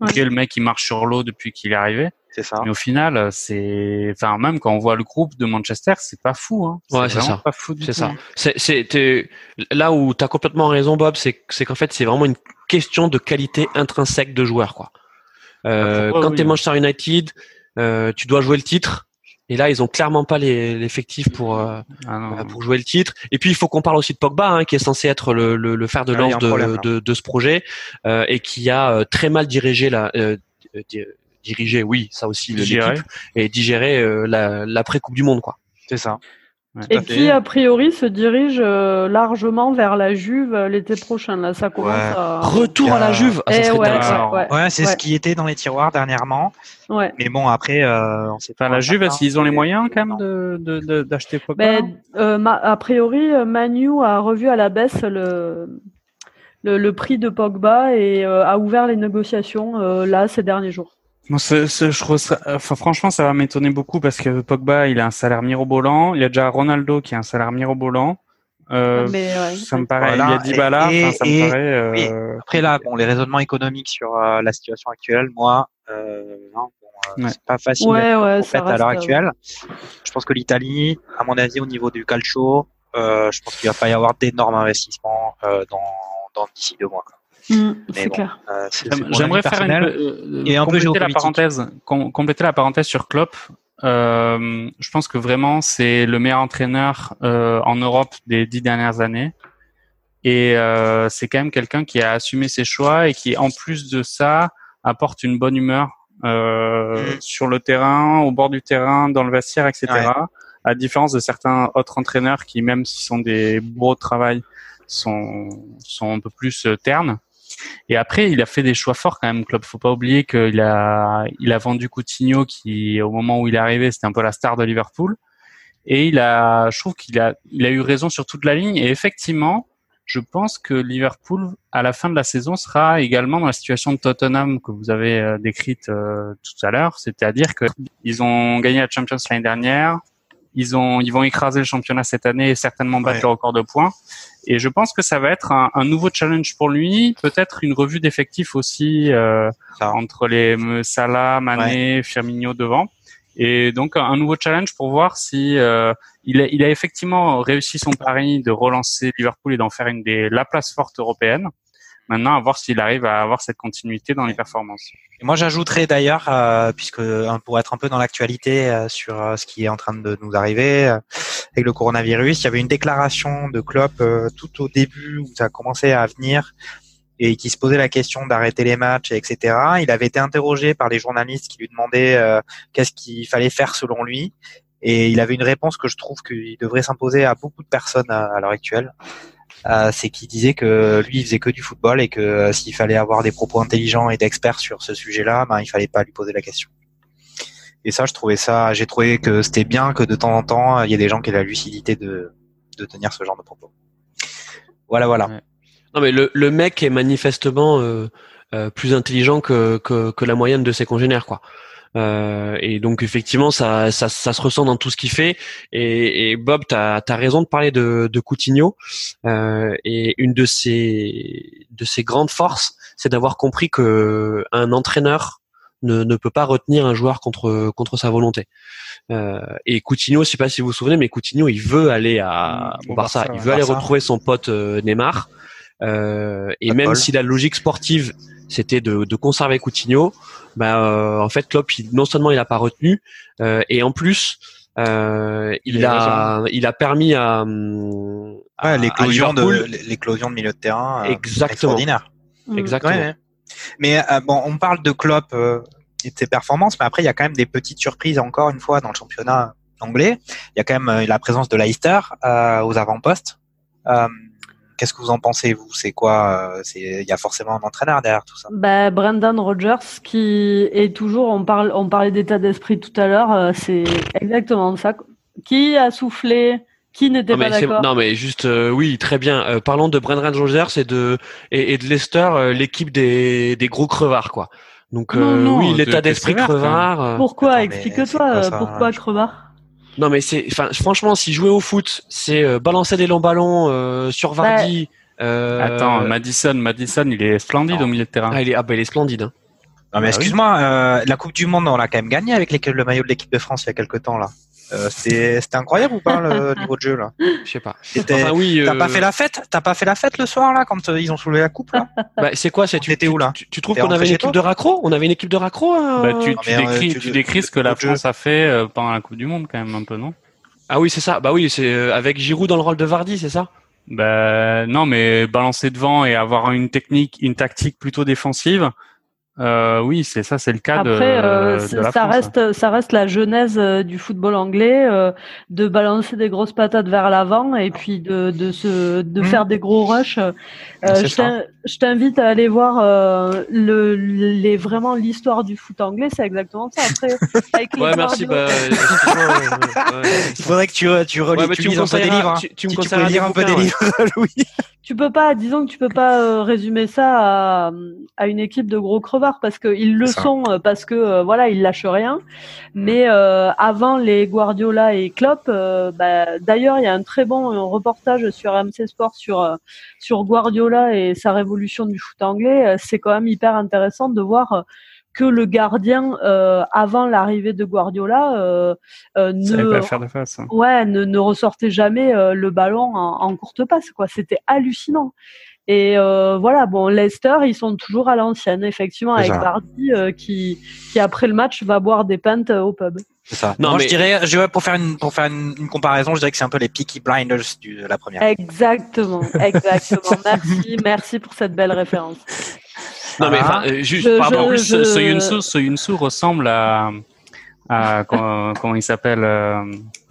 Ouais. le mec qui marche sur l'eau depuis qu'il est arrivé. C'est ça. Mais au final, c'est, enfin même quand on voit le groupe de Manchester, c'est pas fou. Hein. Ouais, c'est ça. Pas fou du C'est ça. hein. C'est, c'est, t'es- là où tu as complètement raison, Bob, c'est, c'est qu'en fait, c'est vraiment une question de qualité intrinsèque de joueur, quoi. Euh, Ouais, quand oui. t'es Manchester United, euh, tu dois jouer le titre. Et là, ils ont clairement pas les, l'effectif pour, euh, Ah, euh, pour jouer le titre. Et puis, il faut qu'on parle aussi de Pogba, hein, qui est censé être le, le, le fer de Ah, lance de, problème, de, de ce projet euh, et qui a euh, très mal dirigé la, euh, di- dirigé, oui, ça aussi, l'équipe et digéré euh, la, l'après Coupe du Monde, quoi. C'est ça. Et qui, a priori, se dirige euh, largement vers la Juve euh, l'été prochain. Là, ça commence Ouais. à. Retour à la Euh, Juve. Ah, ça Eh ouais, ouais, Ouais, c'est ouais. ce qui était dans les tiroirs dernièrement. ouais. Mais bon, après, euh, on sait pas. La Juve, qu'ils ont les moyens quand même de, de, de- d'acheter Pogba Ben, euh, ma- a priori, euh, Manu a revu à la baisse le, le, prix de Pogba et a ouvert les négociations là ces derniers jours. Je franchement, ça va m'étonner beaucoup parce que Pogba, il a un salaire mirobolant. Il y a déjà Ronaldo qui a un salaire mirobolant. Euh, ça me paraît, il y a Dybala, ça me paraît. Euh... Après là, bon, les raisonnements économiques sur euh, la situation actuelle, moi, euh, non, bon, euh, c'est pas facile ouais, ouais, fait, à l'heure actuelle. Je pense que l'Italie, à mon avis, au niveau du calcio, je pense qu'il va pas y avoir d'énormes investissements dans, dans d'ici deux mois. Quoi. Mmh, c'est bon, clair. J'aimerais faire une, et un compléter peu la parenthèse, compléter la parenthèse sur Klopp. Euh, je pense que vraiment c'est le meilleur entraîneur euh, en Europe des dix dernières années. Et euh, c'est quand même quelqu'un qui a assumé ses choix et qui, en plus de ça, apporte une bonne humeur euh, mm. sur le terrain, au bord du terrain, dans le vestiaire, etc. À différence de certains autres entraîneurs qui, même s'ils sont des beaux de travail, sont, sont un peu plus euh, ternes. Et après, il a fait des choix forts quand même. Club, faut pas oublier qu'il a, il a vendu Coutinho, qui au moment où il est arrivé, c'était un peu la star de Liverpool. Et il a, je trouve qu'il a, il a eu raison sur toute la ligne. Et effectivement, je pense que Liverpool, à la fin de la saison, sera également dans la situation de Tottenham que vous avez euh, décrite euh, tout à l'heure, c'est-à-dire qu'ils ont gagné la Champions l'année dernière, ils ont, ils vont écraser le championnat cette année et certainement battre le record de points. Et je pense que ça va être un, un nouveau challenge pour lui, peut-être une revue d'effectifs aussi euh, entre les Salah, Mané, Firmino devant. Et donc un nouveau challenge pour voir si euh, il, a, il a effectivement réussi son pari de relancer Liverpool et d'en faire une des la place forte européenne. Maintenant, à voir s'il arrive à avoir cette continuité dans les performances. Et moi, j'ajouterais d'ailleurs, euh, puisque hein, pour être un peu dans l'actualité euh, sur euh, ce qui est en train de nous arriver avec le coronavirus, il y avait une déclaration de Klopp tout au début où ça a commencé à venir et qui se posait la question d'arrêter les matchs, etc. Il avait été interrogé par les journalistes qui lui demandaient qu'est-ce qu'il fallait faire selon lui. Et il avait une réponse que je trouve qu'il devrait s'imposer à beaucoup de personnes à l'heure actuelle. Euh, c'est qu'il disait que lui il faisait que du football et que euh, s'il fallait avoir des propos intelligents et d'experts sur ce sujet-là, ben il fallait pas lui poser la question. Et ça, je trouvais ça, j'ai trouvé que c'était bien que de temps en temps il y ait des gens qui aient la lucidité de de tenir ce genre de propos. Voilà, voilà. Non mais le, le mec est manifestement euh, plus intelligent que, que, que la moyenne de ses congénères quoi. Euh, et donc effectivement, ça, ça, ça, se ressent dans tout ce qu'il fait. Et, et Bob, tu as, raison de parler de, de Coutinho. Euh, et une de ses, de ses grandes forces, c'est d'avoir compris que un entraîneur ne, ne peut pas retenir un joueur contre, contre sa volonté. Euh, et Coutinho, je sais pas si vous vous souvenez, mais Coutinho, il veut aller à, au Barça, il veut aller retrouver son pote euh, Neymar. Euh, et même si la logique sportive c'était de, de, conserver Coutinho, bah, euh, en fait Klopp, non seulement il a pas retenu, euh, et en plus euh, il, a, il a permis à, à l'éclosion de l'éclosion de milieu de terrain exactement extraordinaire. Mmh. Exactement. Mais bon, on parle de Klopp et de ses performances, mais après il y a quand même des petites surprises encore une fois dans le championnat anglais. Il y a quand même la présence de Leicester aux avant-postes. Qu'est-ce que vous en pensez, vous? C'est quoi euh, C'est il y a forcément un entraîneur derrière tout ça. Bah, Brendan Rodgers, qui est toujours, on parle, on parlait d'état d'esprit tout à l'heure, euh, c'est exactement ça. Qui a soufflé? Qui n'était pas d'accord? Non, mais juste, euh, oui, très bien. parlons de Brendan Rodgers et de et, et de Leicester, l'équipe des, des gros crevards, quoi. Donc oui, l'état d'esprit crevard. Pourquoi? Explique-toi. Pourquoi crevard? Non mais c'est, enfin franchement, si jouer au foot, c'est euh, balancer des longs ballons euh, sur Vardy. Euh... Attends, Madison, Madison, il est splendide au milieu de terrain. Ah, il est, ah bah, il est splendide. Hein. Non mais ah excuse-moi, euh, la Coupe du Monde, on l'a quand même gagné avec le maillot de l'équipe de France il y a quelques temps là. Euh, c'était incroyable ou pas le niveau de jeu là? Je sais pas. Enfin, oui, T'as pas fait la fête? T'as pas fait la fête le soir là quand ils ont soulevé la coupe là? Bah c'est quoi c'est tu étais où là? Tu, trouves qu'on avait une équipe de raccro? On avait une équipe de raccro Bah tu, tu décris, tu, décris ce que la France a fait pendant la Coupe du Monde quand même un peu non? Ah oui, c'est ça. Bah oui, c'est euh, avec Giroud dans le rôle de Vardy, c'est ça? Bah non, mais balancer devant et avoir une technique, une tactique plutôt défensive, euh, oui, c'est ça, c'est le cas Après, euh, ça reste, ça reste la genèse euh, du football anglais euh, de balancer des grosses patates vers l'avant et puis de, de se, de mmh. faire des gros rushs. je t'invite à aller voir le, les vraiment l'histoire du foot anglais, c'est exactement ça. Après, avec ouais, merci. Bah, Il faudrait que tu, tu relis, ouais, tu, tu lises un peu des livres. Hein. Tu, tu me conseilles lire un peu des livres, Louis. Tu peux pas, disons que tu peux pas euh, résumer ça à, à, une équipe de gros crevards parce qu'ils le sont, euh, parce que euh, voilà, ils lâchent rien. Mais avant les Guardiola et Klopp, bah, d'ailleurs, il y a un très bon reportage sur MC Sport sur sur Guardiola et sa révolution du foot anglais. C'est quand même hyper intéressant de voir que le gardien euh, avant l'arrivée de Guardiola euh, euh ne, faire de face, hein. ouais, ne, ne, ressortait jamais euh, le ballon en, en, courte passe. Quoi, c'était hallucinant. Et euh, voilà, bon, Leicester, ils sont toujours à l'ancienne, effectivement, avec Vardy qui, qui après le match va boire des pintes au pub. C'est ça. Non, mais... je dirais, je pour faire une pour faire une, une comparaison, je dirais que c'est un peu les Peaky Blinders du, de la première. Exactement, exactement. merci, merci pour cette belle référence. Non, mais ah. euh, juste, je, pardon, je, je... Soyunsu, ressemble à, à comment, comment il s'appelle euh,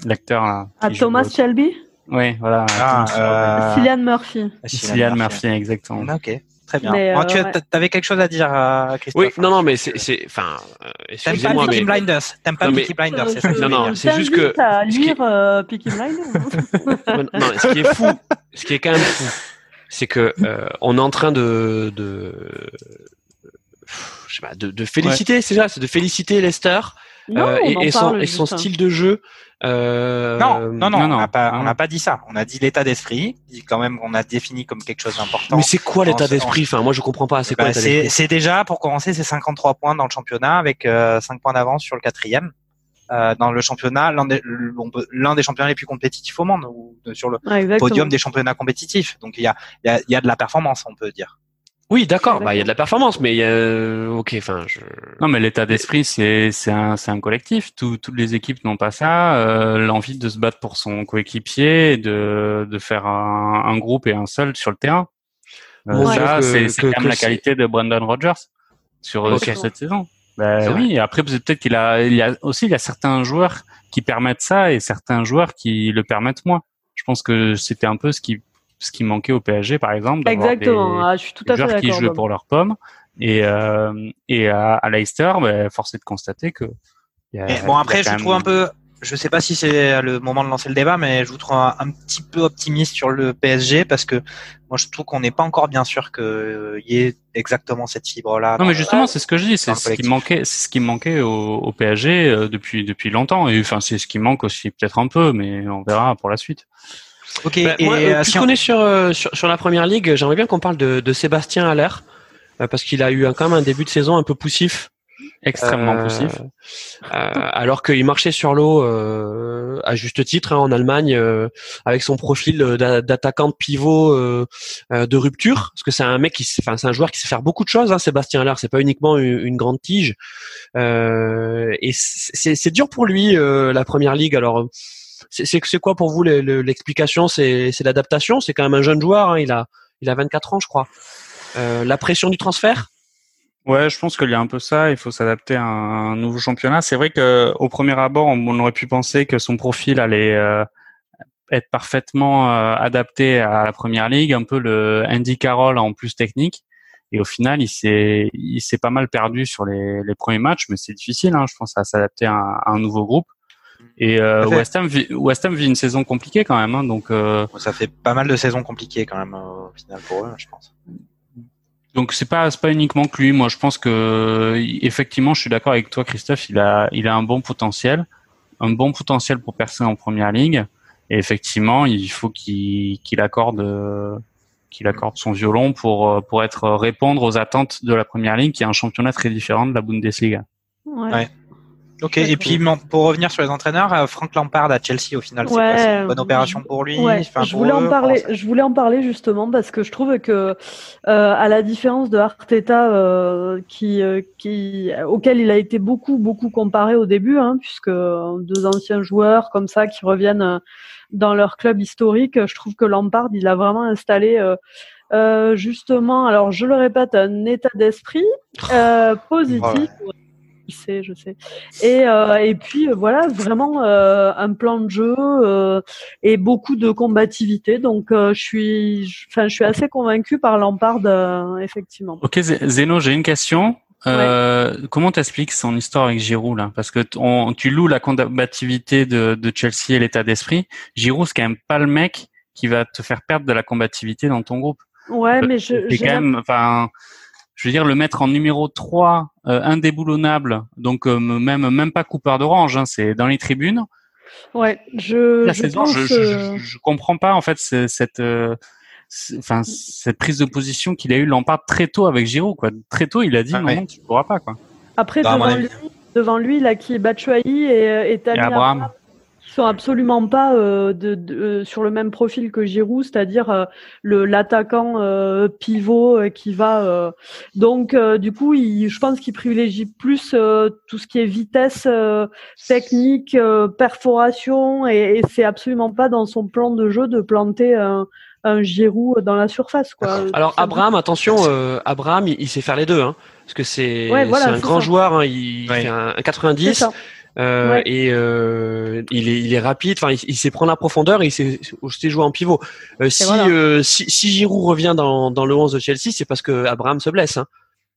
l'acteur là À Thomas Shelby Oui, voilà. Ah, euh... Cillian Murphy. Cillian Murphy, exactement. Ah, ok. Très bien. Mais, euh, tu ouais. avais quelque chose à dire, euh, Christophe Oui, non, non, mais c'est, c'est, enfin, euh, excusez-moi, mais. Blinders? T'aimes pas Peaky Blinders, c'est ça Non, non, c'est juste que. à lire euh, Peaky Blinders. non, ce qui est fou, ce qui est quand même fou, c'est que euh, on est en train de de je sais pas, de, de féliciter, ouais. c'est ça, c'est de féliciter Lester non, euh, et, et, son, et son style de jeu. Euh... Non, non, non, non, on n'a pas, on n'a pas dit ça. On a dit l'état d'esprit. Quand même, on a défini comme quelque chose d'important. Mais c'est quoi l'état d'esprit? Enfin, moi, je comprends pas. C'est quoi bah, C'est déjà pour commencer, c'est 53 points dans le championnat avec euh, 5 points d'avance sur le quatrième. Euh, dans le championnat, l'un des, l'un des championnats les plus compétitifs au monde, ou sur le ah, podium des championnats compétitifs. Donc il y a, il y a, y a de la performance, on peut dire. Oui, d'accord. Bah, il y a de la performance, mais il y a... ok. Enfin, je... non, mais l'état d'esprit, c'est c'est un c'est un collectif. Tout, toutes les équipes n'ont pas ça. Euh, L'envie de se battre pour son coéquipier, de de faire un, un, groupe et un seul sur le terrain. Euh, ça, c'est quand même la qualité de Brandon Rogers sur, okay. sur cette saison. Ben oui, après peut-être qu'il a, il y a aussi il y a certains joueurs qui permettent ça et certains joueurs qui le permettent moins. Je pense que c'était un peu ce qui ce qui manquait au PSG par exemple. Exactement, des, ah, je suis tout à fait joueurs qui jouent pour leurs pommes et euh, et à, à Leicester, ben, force est de constater que. Y a, bon après, je trouve un peu je sais pas si c'est le moment de lancer le débat, mais je vous trouve un, un, petit peu optimiste sur le PSG parce que moi je trouve qu'on n'est pas encore bien sûr qu'il y ait exactement cette fibre là. Non mais justement c'est ce que je dis, c'est ce qui manquait, c'est ce qui manquait au, au PSG euh, depuis depuis longtemps et enfin c'est ce qui manque aussi peut-être un peu, mais on verra pour la suite. Ok. Bah, et moi, euh, puisqu'on est sur, euh, sur, sur la première ligue, j'aimerais bien qu'on parle de, de Sébastien Haller euh, parce qu'il a eu un, quand même un début de saison un peu poussif extrêmement poussif. Euh, alors qu'il marchait sur l'eau euh, à juste titre hein, en Allemagne euh, avec son profil d'attaquant de pivot euh, euh, de rupture. Parce que c'est un mec qui enfin c'est un joueur qui sait faire beaucoup de choses hein, Sébastien Haller c'est pas uniquement une, une grande tige. Et c'est dur pour lui la première ligue. Alors c'est quoi pour vous l'explication? C'est l'adaptation? C'est quand même un jeune joueur hein, il a il a 24 ans je crois. La pression du transfert? Ouais, je pense qu'il y a un peu ça. Il faut s'adapter à un nouveau championnat. C'est vrai que au premier abord, on, aurait pu penser que son profil allait euh, être parfaitement euh, adapté à la première ligue, un peu le Andy Carroll en plus technique. Et au final, il s'est il s'est pas mal perdu sur les, les premiers matchs, mais c'est difficile, hein, je pense, à s'adapter à, à, un nouveau groupe. Et euh, West, Ham vit, West Ham vit une saison compliquée quand même, hein, donc. Euh... Ça fait pas mal de saisons compliquées quand même au final pour eux, je pense. Donc c'est pas pas uniquement que lui. Moi, je pense que effectivement, je suis d'accord avec toi, Christophe. Il a il a un bon potentiel, un bon potentiel pour percer en première ligue. Et effectivement, il faut qu'il qu'il accorde qu'il accorde son violon pour pour être répondre aux attentes de la première ligue, qui est un championnat très différent de la Bundesliga. Ouais. ouais. Ok, et puis pour revenir sur les entraîneurs, euh, Frank Lampard à Chelsea au final, c'est ouais, une bonne opération pour lui. Ouais, enfin, je voulais en parler. Je voulais en parler justement parce que je trouve que euh, à la différence de Arteta, euh, qui, euh, qui, auquel il a été beaucoup beaucoup comparé au début, hein, puisque deux anciens joueurs comme ça qui reviennent dans leur club historique, je trouve que Lampard, il a vraiment installé. Euh, justement, alors je le répète, un état d'esprit euh, positif, ouais je sais, je sais. Et, euh, et puis euh, voilà, vraiment euh, un plan de jeu euh, et beaucoup de combativité. Donc je suis, enfin, je suis assez convaincu par Lampard, effectivement. Ok, Zeno, j'ai une question. Ouais. Comment t'expliques son histoire avec Giroud là? Parce que on, tu loues la combativité de, de Chelsea et l'état d'esprit. Giroud, c'est quand même pas le mec qui va te faire perdre de la combativité dans ton groupe. Ouais, mais je. C'est quand même, enfin, je veux dire, le mettre en numéro 3, euh, indéboulonnable, donc euh, même même pas coupeur d'orange, hein, c'est dans les tribunes. Ouais, je. La je, saison, pense, je, je, je, comprends pas en fait c'est- cette, euh, enfin cette prise de position qu'il a eu Lampard très tôt avec Giroud quoi. Très tôt, il a dit Ah non, ouais. non, tu pourras pas quoi. Après, Bah, devant lui, devant lui, il a qui Batshuayi et, euh, et Et Abraham. Abraham sont absolument pas euh, de, de- euh, sur le même profil que Giroud, c'est-à-dire euh, le l'attaquant euh, pivot euh, qui va. euh, donc, euh, du coup, il, je pense qu'il privilégie plus euh, tout ce qui est vitesse, euh, technique, euh, perforation, et, et c'est absolument pas dans son plan de jeu de planter un, un Giroud dans la surface, quoi. Alors Abraham, attention, euh, Abraham, il, il sait faire les deux, hein, parce que c'est Ouais, voilà, un grand ça. joueur, hein, il Ouais. fait un, un c'est 90 ça. Euh, Ouais. et euh, il est il est rapide, enfin il, il sait prendre la profondeur, et il sait aussi jouer en pivot. Euh, si, voilà. euh, si si Giroud revient dans dans le 11 de Chelsea, c'est parce que Abraham se blesse. Hein.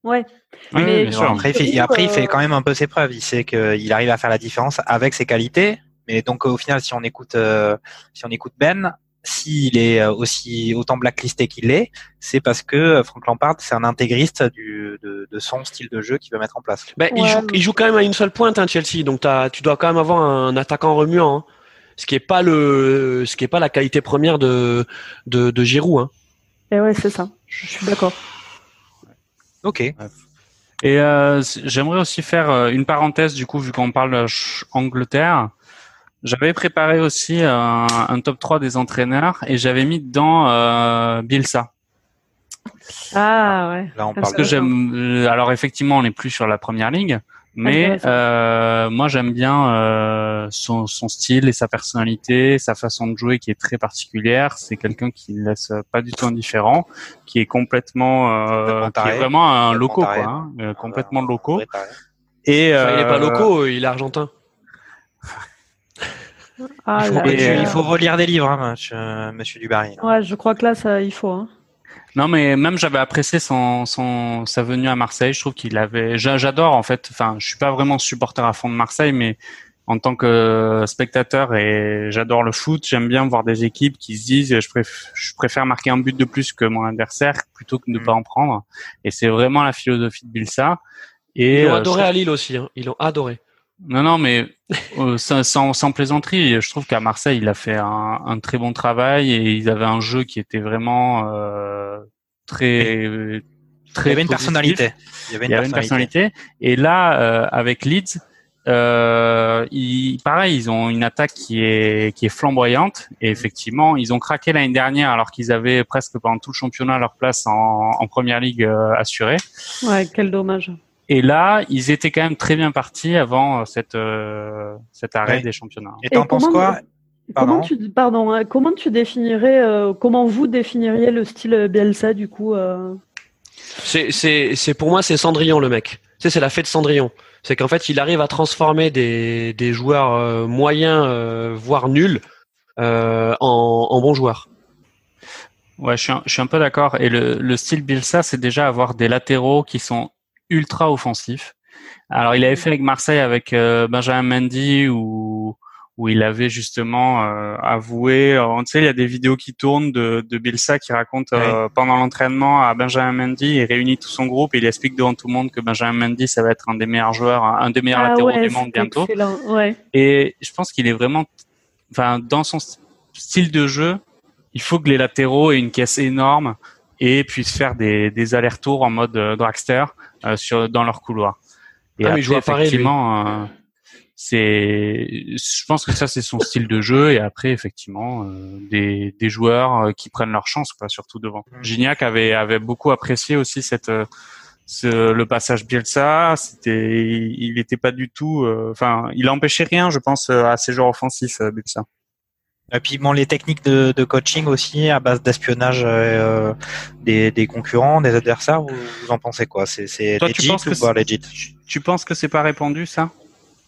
Ouais. Oui, Mais- bien sûr. Après, il fait, après, il fait euh, quand même un peu ses preuves. Il sait qu'il arrive à faire la différence avec ses qualités. Mais donc, au final, si on écoute, euh, si on écoute Ben, s'il est euh, aussi autant blacklisté qu'il l'est, c'est parce que euh, Frank Lampard, c'est un intégriste du, de, de son style de jeu qu'il veut mettre en place. Ben, il joue mais- il joue quand même à une seule pointe, hein, Chelsea, donc tu dois quand même avoir un attaquant remuant. hein. Ce qui est pas le, ce qui est pas la qualité première de de, de Giroud. Hein. Et ouais, c'est ça. Je suis d'accord. Ok. Et euh, j'aimerais aussi faire une parenthèse du coup vu qu'on parle euh, Angleterre. J'avais préparé aussi un, un top 3 des entraîneurs et j'avais mis dedans euh, Bielsa. Ah ouais. Là, on Parce parle que j'aime. euh, Alors effectivement, on n'est plus sur la première ligue, mais euh, moi j'aime bien euh, son, son style et sa personnalité, sa façon de jouer qui est très particulière. C'est quelqu'un qui ne laisse pas du tout indifférent, qui est complètement, euh, qui est vraiment un loco quoi, hein, euh, complètement loco. Et Enfin, il est pas euh, loco, il est argentin. Ah, il, faut, là, que tu- et, là. il faut relire des livres, hein, monsieur, monsieur Dubarry. Ouais, je crois que là, ça, il faut. Hein. Non, mais même j'avais apprécié son, son sa venue à Marseille. Je trouve qu'il avait. j'a- J'adore en fait. Enfin, je suis pas vraiment supporter à fond de Marseille, mais en tant que spectateur et j'adore le foot, j'aime bien voir des équipes qui se disent je, préf- je préfère marquer un but de plus que mon adversaire plutôt que de ne Mm. pas en prendre. Et c'est vraiment la philosophie de Bilsa. Et Ils l'ont euh, adoré je- à Lille aussi. Hein. Ils l'ont adoré. Non, non, mais euh, sans, sans, sans plaisanterie, je trouve qu'à Marseille, il a fait un, un très bon travail et ils avaient un jeu qui était vraiment euh, très, Il très y avait une positif. personnalité. Il y avait Il y avait une personnalité. Et là, euh, avec Leeds, euh, ils, pareil, ils ont une attaque qui est qui est flamboyante. Et effectivement, ils ont craqué l'année dernière alors qu'ils avaient presque pendant tout le championnat leur place en, en première ligue euh, assurée. Ouais, quel dommage. Et là, ils étaient quand même très bien partis avant euh, cette euh, cet arrêt des championnats. Et t'en penses comment- quoi Pardon Comment tu, pardon, hein, comment tu définirais, euh, comment vous définiriez le style Bielsa du coup euh C'est, c'est, c'est pour moi, c'est Cendrillon le mec. Tu sais, c'est la fête de Cendrillon. C'est qu'en fait, il arrive à transformer des, des joueurs euh, moyens, euh, voire nuls, euh, en, en bons joueurs. Ouais, je suis un, je suis un peu d'accord. Et le, le style Bielsa, c'est déjà avoir des latéraux qui sont ultra offensifs. Alors, il avait fait avec Marseille avec euh, Benjamin Mendy où où il avait justement euh, avoué. euh, tu sais, il y a des vidéos qui tournent de, de Bielsa qui raconte euh, pendant l'entraînement à Benjamin Mendy, il réunit tout son groupe et il explique devant tout le monde que Benjamin Mendy, ça va être un des meilleurs joueurs, un des meilleurs Ah latéraux ouais, du monde bientôt. Ouais. Et je pense qu'il est vraiment, enfin, dans son st- style de jeu, il faut que les latéraux aient une caisse énorme et puissent faire des, des allers-retours en mode euh, dragster euh, sur dans leur couloir. Et Ah, mais après, effectivement, euh, c'est, je pense que ça c'est son style de jeu. Et après, effectivement, euh, des, des joueurs euh, qui prennent leur chance, quoi, surtout devant. Mm. Gignac avait avait beaucoup apprécié aussi cette euh, ce, le passage Bielsa, c'était, il n'était pas du tout, euh, enfin, il empêchait rien, je pense, euh, à ses joueurs offensifs, euh, Bielsa. Et puis bon, les techniques de, de coaching aussi à base d'espionnage euh, des, des concurrents, des adversaires, vous, vous en pensez quoi? C'est c'est Toi, tu legit penses que ou pas legit? Tu, tu penses que c'est pas répandu, ça?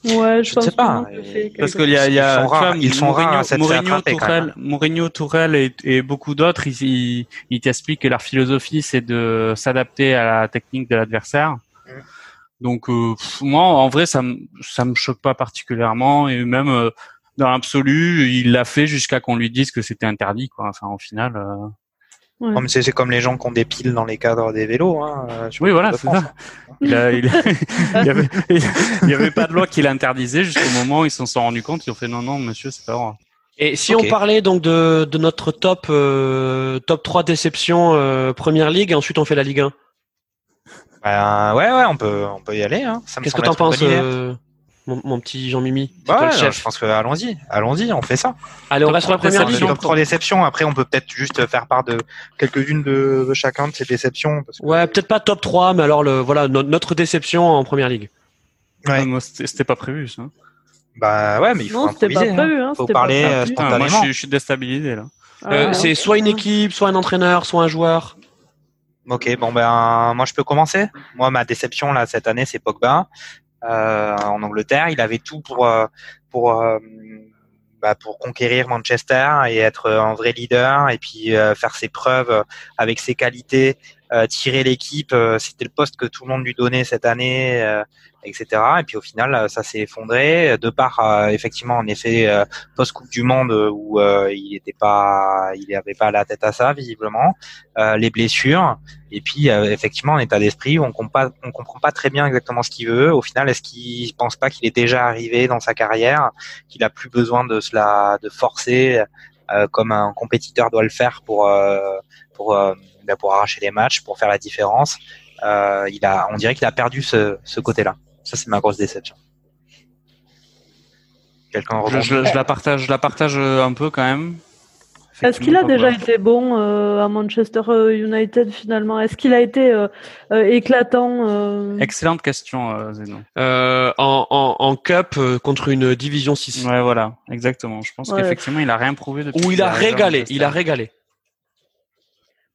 Ouais, je, Je pense sais pas, que c'est Parce qu'il y a, il y a, Ils sont rares- ils sont rares à Mourinho, Mourinho, Tourelle. Mourinho, Tourelle et, et beaucoup d'autres, ils, ils, ils t'expliquent que leur philosophie, c'est de s'adapter à la technique de l'adversaire. Mm. Donc, euh, pff, moi, en vrai, ça me, ça me choque pas particulièrement et même, euh, dans l'absolu, il l'a fait jusqu'à qu'on lui dise que c'était interdit, quoi. Enfin, au final. euh, Ouais. C'est c'est comme les gens qui ont des piles dans les cadres des vélos. Hein, euh, sur Oui, voilà, c'est ça. Il, a- il, il y avait, il y avait pas de loi qui l'interdisait jusqu'au moment où ils s'en sont rendus compte. Ils ont fait non, non, monsieur, c'est pas vrai. Et si on parlait donc de, de notre top euh, top 3 déception euh, première ligue et ensuite on fait la Ligue 1. Ben, ouais, ouais, on peut, on peut y aller. Hein. Qu'est-ce que t'en penses euh, mon, mon petit Jean-Mimi C'est Bah ouais, chef. je pense que allons-y, allons-y, on fait ça. Allez, on Top reste sur la première le top 3 déceptions. Après, on peut peut-être juste faire part de quelques-unes de, de chacun de ces déceptions. Parce que... Ouais, peut-être pas top 3, mais alors le voilà no- notre déception en première ligue. Ouais. Ah, moi, c'était pas prévu, ça. Bah ouais, mais il faut Non, c'était pas improviser. hein. prévu. Hein, Faut parler, pas euh, prévu. Ah, moi, je suis, je suis déstabilisé, là. Euh, Ah, c'est ok. soit une équipe, soit un entraîneur, soit un joueur. Ok, bon ben moi je peux commencer. Moi ma déception là cette année c'est Pogba euh, en Angleterre. Il avait tout pour euh, pour euh, bah, pour conquérir Manchester et être un vrai leader et puis euh, faire ses preuves euh, avec ses qualités, euh, tirer l'équipe. euh, C'était le poste que tout le monde lui donnait cette année, euh, etc. Et puis au final euh, ça s'est effondré de par euh, effectivement en effet euh, post Coupe du Monde euh, où euh, il était pas, il avait pas la tête à ça visiblement, euh, les blessures. Et puis euh, effectivement, en état d'esprit, on comprend on comprend pas très bien exactement ce qu'il veut. Au final, est-ce qu'il pense pas qu'il est déjà arrivé dans sa carrière, qu'il a plus besoin de cela, de forcer euh, comme un compétiteur doit le faire pour euh, pour euh, bah, pour arracher les matchs, pour faire la différence. Euh, il a, on dirait qu'il a perdu ce, ce côté-là. Ça, c'est ma grosse déception. Quelqu'un Je, rebondit je- je la partage, je la partage euh, un peu quand même. Est-ce qu'il a déjà été bon euh, à Manchester United finalement? Est-ce qu'il a été euh, euh, éclatant euh, Excellente question, euh, Zeno. Euh, en, en, en cup euh, contre une division 6. Ouais, voilà, exactement. Je pense Ouais. qu'effectivement, il a rien prouvé depuis. Où il a régalé, il a régalé.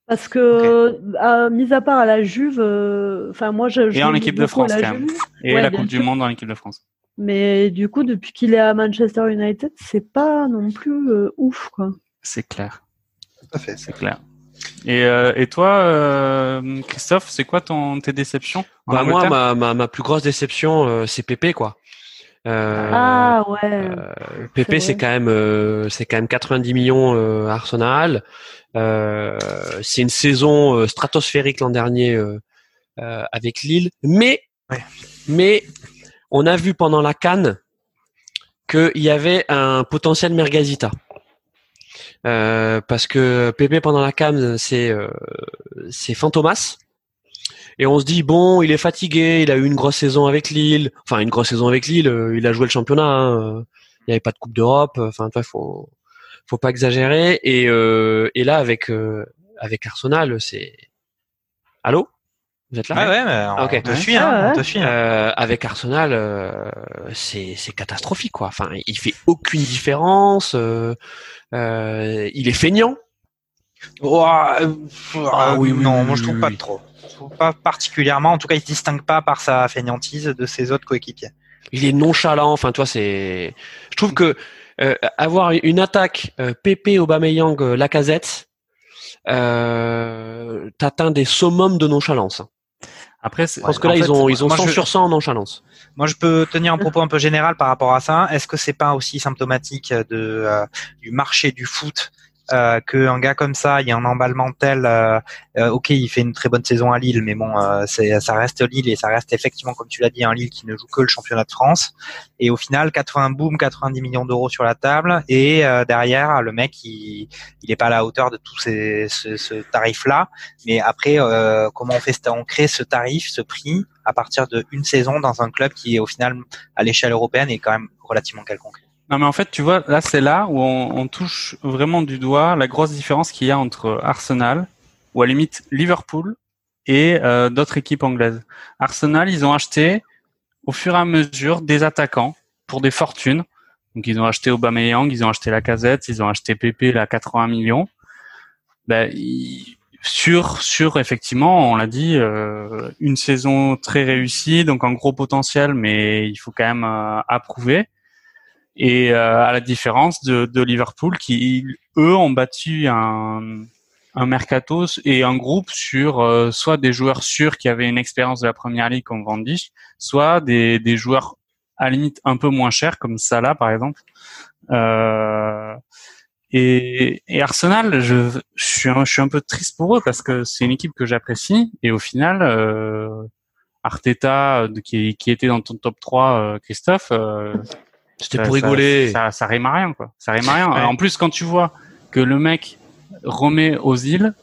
Parce que, à- mis à part à la Juve, euh, enfin moi je, je Et en équipe de France, quand même. Et Ouais, la Coupe du. Monde en équipe de France. mais du coup depuis qu'il est à Manchester United, c'est pas non plus euh, ouf quoi. C'est clair, Tout à fait. c'est clair. Et, euh, et toi, euh, Christophe, c'est quoi ton tes déceptions Bah moi, ma, ma, ma plus grosse déception, euh, c'est Pépé quoi. Euh, ah ouais. euh, Pépé, c'est quand même, euh, c'est quand même 90 millions euh, Arsenal. Euh, c'est une saison euh, stratosphérique l'an dernier euh, euh, avec Lille, mais Ouais. mais on a vu pendant la Cannes qu'il y avait un potentiel Mergazita. Euh, parce que Pépé pendant la Cannes, c'est euh, c'est Fantomas. Et on se dit bon, il est fatigué, il a eu une grosse saison avec Lille, enfin une grosse saison avec Lille, euh, il a joué le championnat, hein, il n'y avait pas de Coupe d'Europe, enfin toi faut faut pas exagérer. Et euh, et là avec euh, avec Arsenal, c'est allô, vous êtes là? Ouais, ouais, mais on Ok. te suit, hein, Ah, on te ouais. suit. hein. Euh, avec Arsenal, euh, c'est c'est catastrophique quoi. Enfin, il fait aucune différence. euh, euh, il est feignant. Ouah, euh, Ah euh, oui, oui, non, oui, moi je trouve oui, pas oui. trop. Je trouve pas particulièrement. En tout cas, il se distingue pas par sa fainéantise de ses autres coéquipiers. Il est nonchalant. Enfin, toi, c'est. Je trouve que avoir une attaque euh, Pépé, Aubameyang, euh, Lacazette, euh, t'atteins des summums de nonchalance. Après, c'est- Je pense que là, fait, ils ont ils ont moi, 100 je- sur 100 en nonchalance. Moi, je peux tenir un propos un peu général par rapport à ça. Est-ce que c'est pas aussi symptomatique de euh, du marché du foot euh, qu'un gars comme ça, il y a un emballement tel. euh, euh, ok, il fait une très bonne saison à Lille, mais bon, c'est ça reste Lille et ça reste effectivement, comme tu l'as dit, un Lille qui ne joue que le championnat de France. Et au final, 80 boom, 90 millions d'euros sur la table. Et derrière, le mec, il il est pas à la hauteur de tout ces, ce, tarif-là. Mais après, comment on fait On crée ce tarif, ce prix à partir d'une saison dans un club qui, au final, à l'échelle européenne, est quand même relativement quelconque. Non, mais en fait, tu vois, là, c'est là où on, on touche vraiment du doigt la grosse différence qu'il y a entre Arsenal, ou à la limite Liverpool, et euh, d'autres équipes anglaises. Arsenal, ils ont acheté au fur et à mesure des attaquants pour des fortunes. Donc, ils ont acheté Aubameyang, ils ont acheté Lacazette, ils ont acheté Pepe là 80 millions. Ben, ils- sur sur effectivement, on l'a dit, euh, une saison très réussie, donc un gros potentiel, mais il faut quand même euh, approuver. Et euh, à la différence de, de Liverpool, qui eux ont battu un, un mercato et un groupe sur euh, soit des joueurs sûrs qui avaient une expérience de la première ligue comme Van Dijk, soit des, des joueurs à limite un peu moins cher, comme Salah par exemple. Euh, et, et, Arsenal, je, je, suis un, je suis un peu triste pour eux parce que c'est une équipe que j'apprécie et au final, euh, Arteta qui, qui était dans ton top 3, euh, Christophe. Euh, C'était pour rigoler. Ça, ça, rime à rien quoi. Ça rime à rien. En plus, quand tu vois que le mec remet aux îles,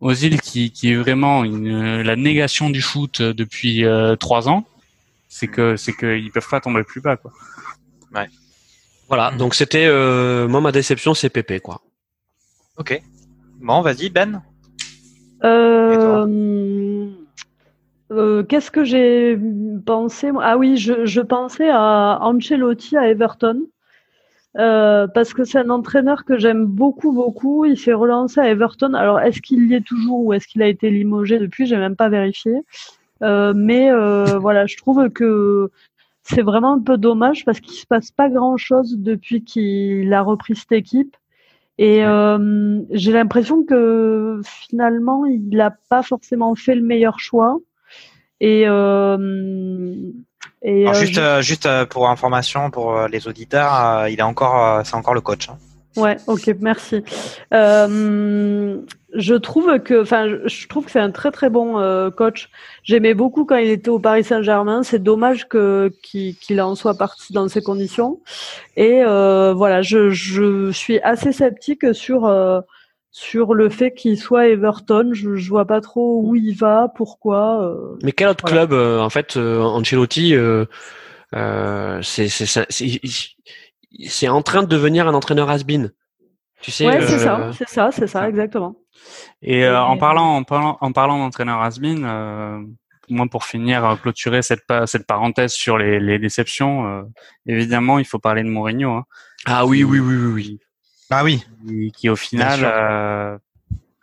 aux îles qui, qui est vraiment une, la négation du foot depuis euh, trois ans, c'est que c'est qu'ils peuvent pas tomber plus bas quoi. Ouais. Voilà, donc c'était euh, moi ma déception c'est Pépé quoi. Ok. Bon, vas-y Ben. Euh, euh, Qu'est-ce que j'ai pensé Ah oui, je, je, pensais à Ancelotti à Everton. Euh, parce que c'est un entraîneur que j'aime beaucoup, beaucoup. Il s'est relancé à Everton. Alors, est-ce qu'il y est toujours ou est-ce qu'il a été limogé depuis? J'ai même pas vérifié. Euh, mais euh, voilà, je trouve que c'est vraiment un peu dommage parce qu'il se passe pas grand-chose depuis qu'il a repris cette équipe. Et euh, j'ai l'impression que finalement, il n'a pas forcément fait le meilleur choix. Et, euh, et Alors juste, je... juste pour information pour les auditeurs, il est encore, c'est encore le coach. Hein. Ouais, ok, merci. Euh, je trouve que, enfin, je trouve que c'est un très très bon euh, coach. J'aimais beaucoup quand il était au Paris Saint-Germain. C'est dommage que qu'il qu en soit parti dans ces conditions. Et euh, voilà, je, je suis assez sceptique sur euh, sur le fait qu'il soit Everton. Je, je vois pas trop où il va, pourquoi. euh, Mais quel autre voilà. club, euh, en fait, euh, Ancelotti, euh, euh, c'est c'est c'est c'est en train de devenir un entraîneur has-been. Tu sais. Ouais, c'est ça, c'est ça, c'est ça, exactement. Et euh, en parlant, en parlant, en parlant d'entraîneur has-been, euh, moi pour finir, clôturer cette pa cette parenthèse sur les, les déceptions, euh, évidemment, il faut parler de Mourinho. Hein, Ah oui, oui, oui, oui, oui. Ah oui. Qui, qui au final euh,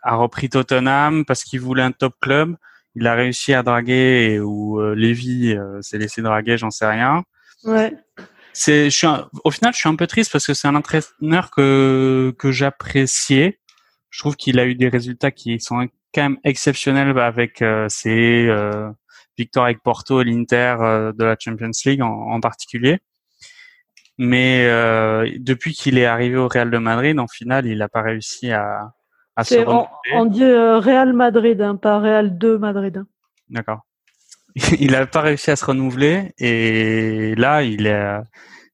a repris Tottenham parce qu'il voulait un top club. Il a réussi à draguer et où euh, Lévy euh, s'est laissé draguer, j'en sais rien. Ouais. C'est, je suis un, au final, je suis un peu triste parce que c'est un entraîneur que que j'appréciais. Je trouve qu'il a eu des résultats qui sont quand même exceptionnels avec euh, ses euh, victoires avec Porto et l'Inter euh, de la Champions League en, en particulier. Mais euh, depuis qu'il est arrivé au Real de Madrid, en finale, il n'a pas réussi à, à se on, renouveler. on dit euh, Real Madrid, hein, pas Real 2 Madrid. hein. D'accord. il n'a pas réussi à se renouveler et là, il est,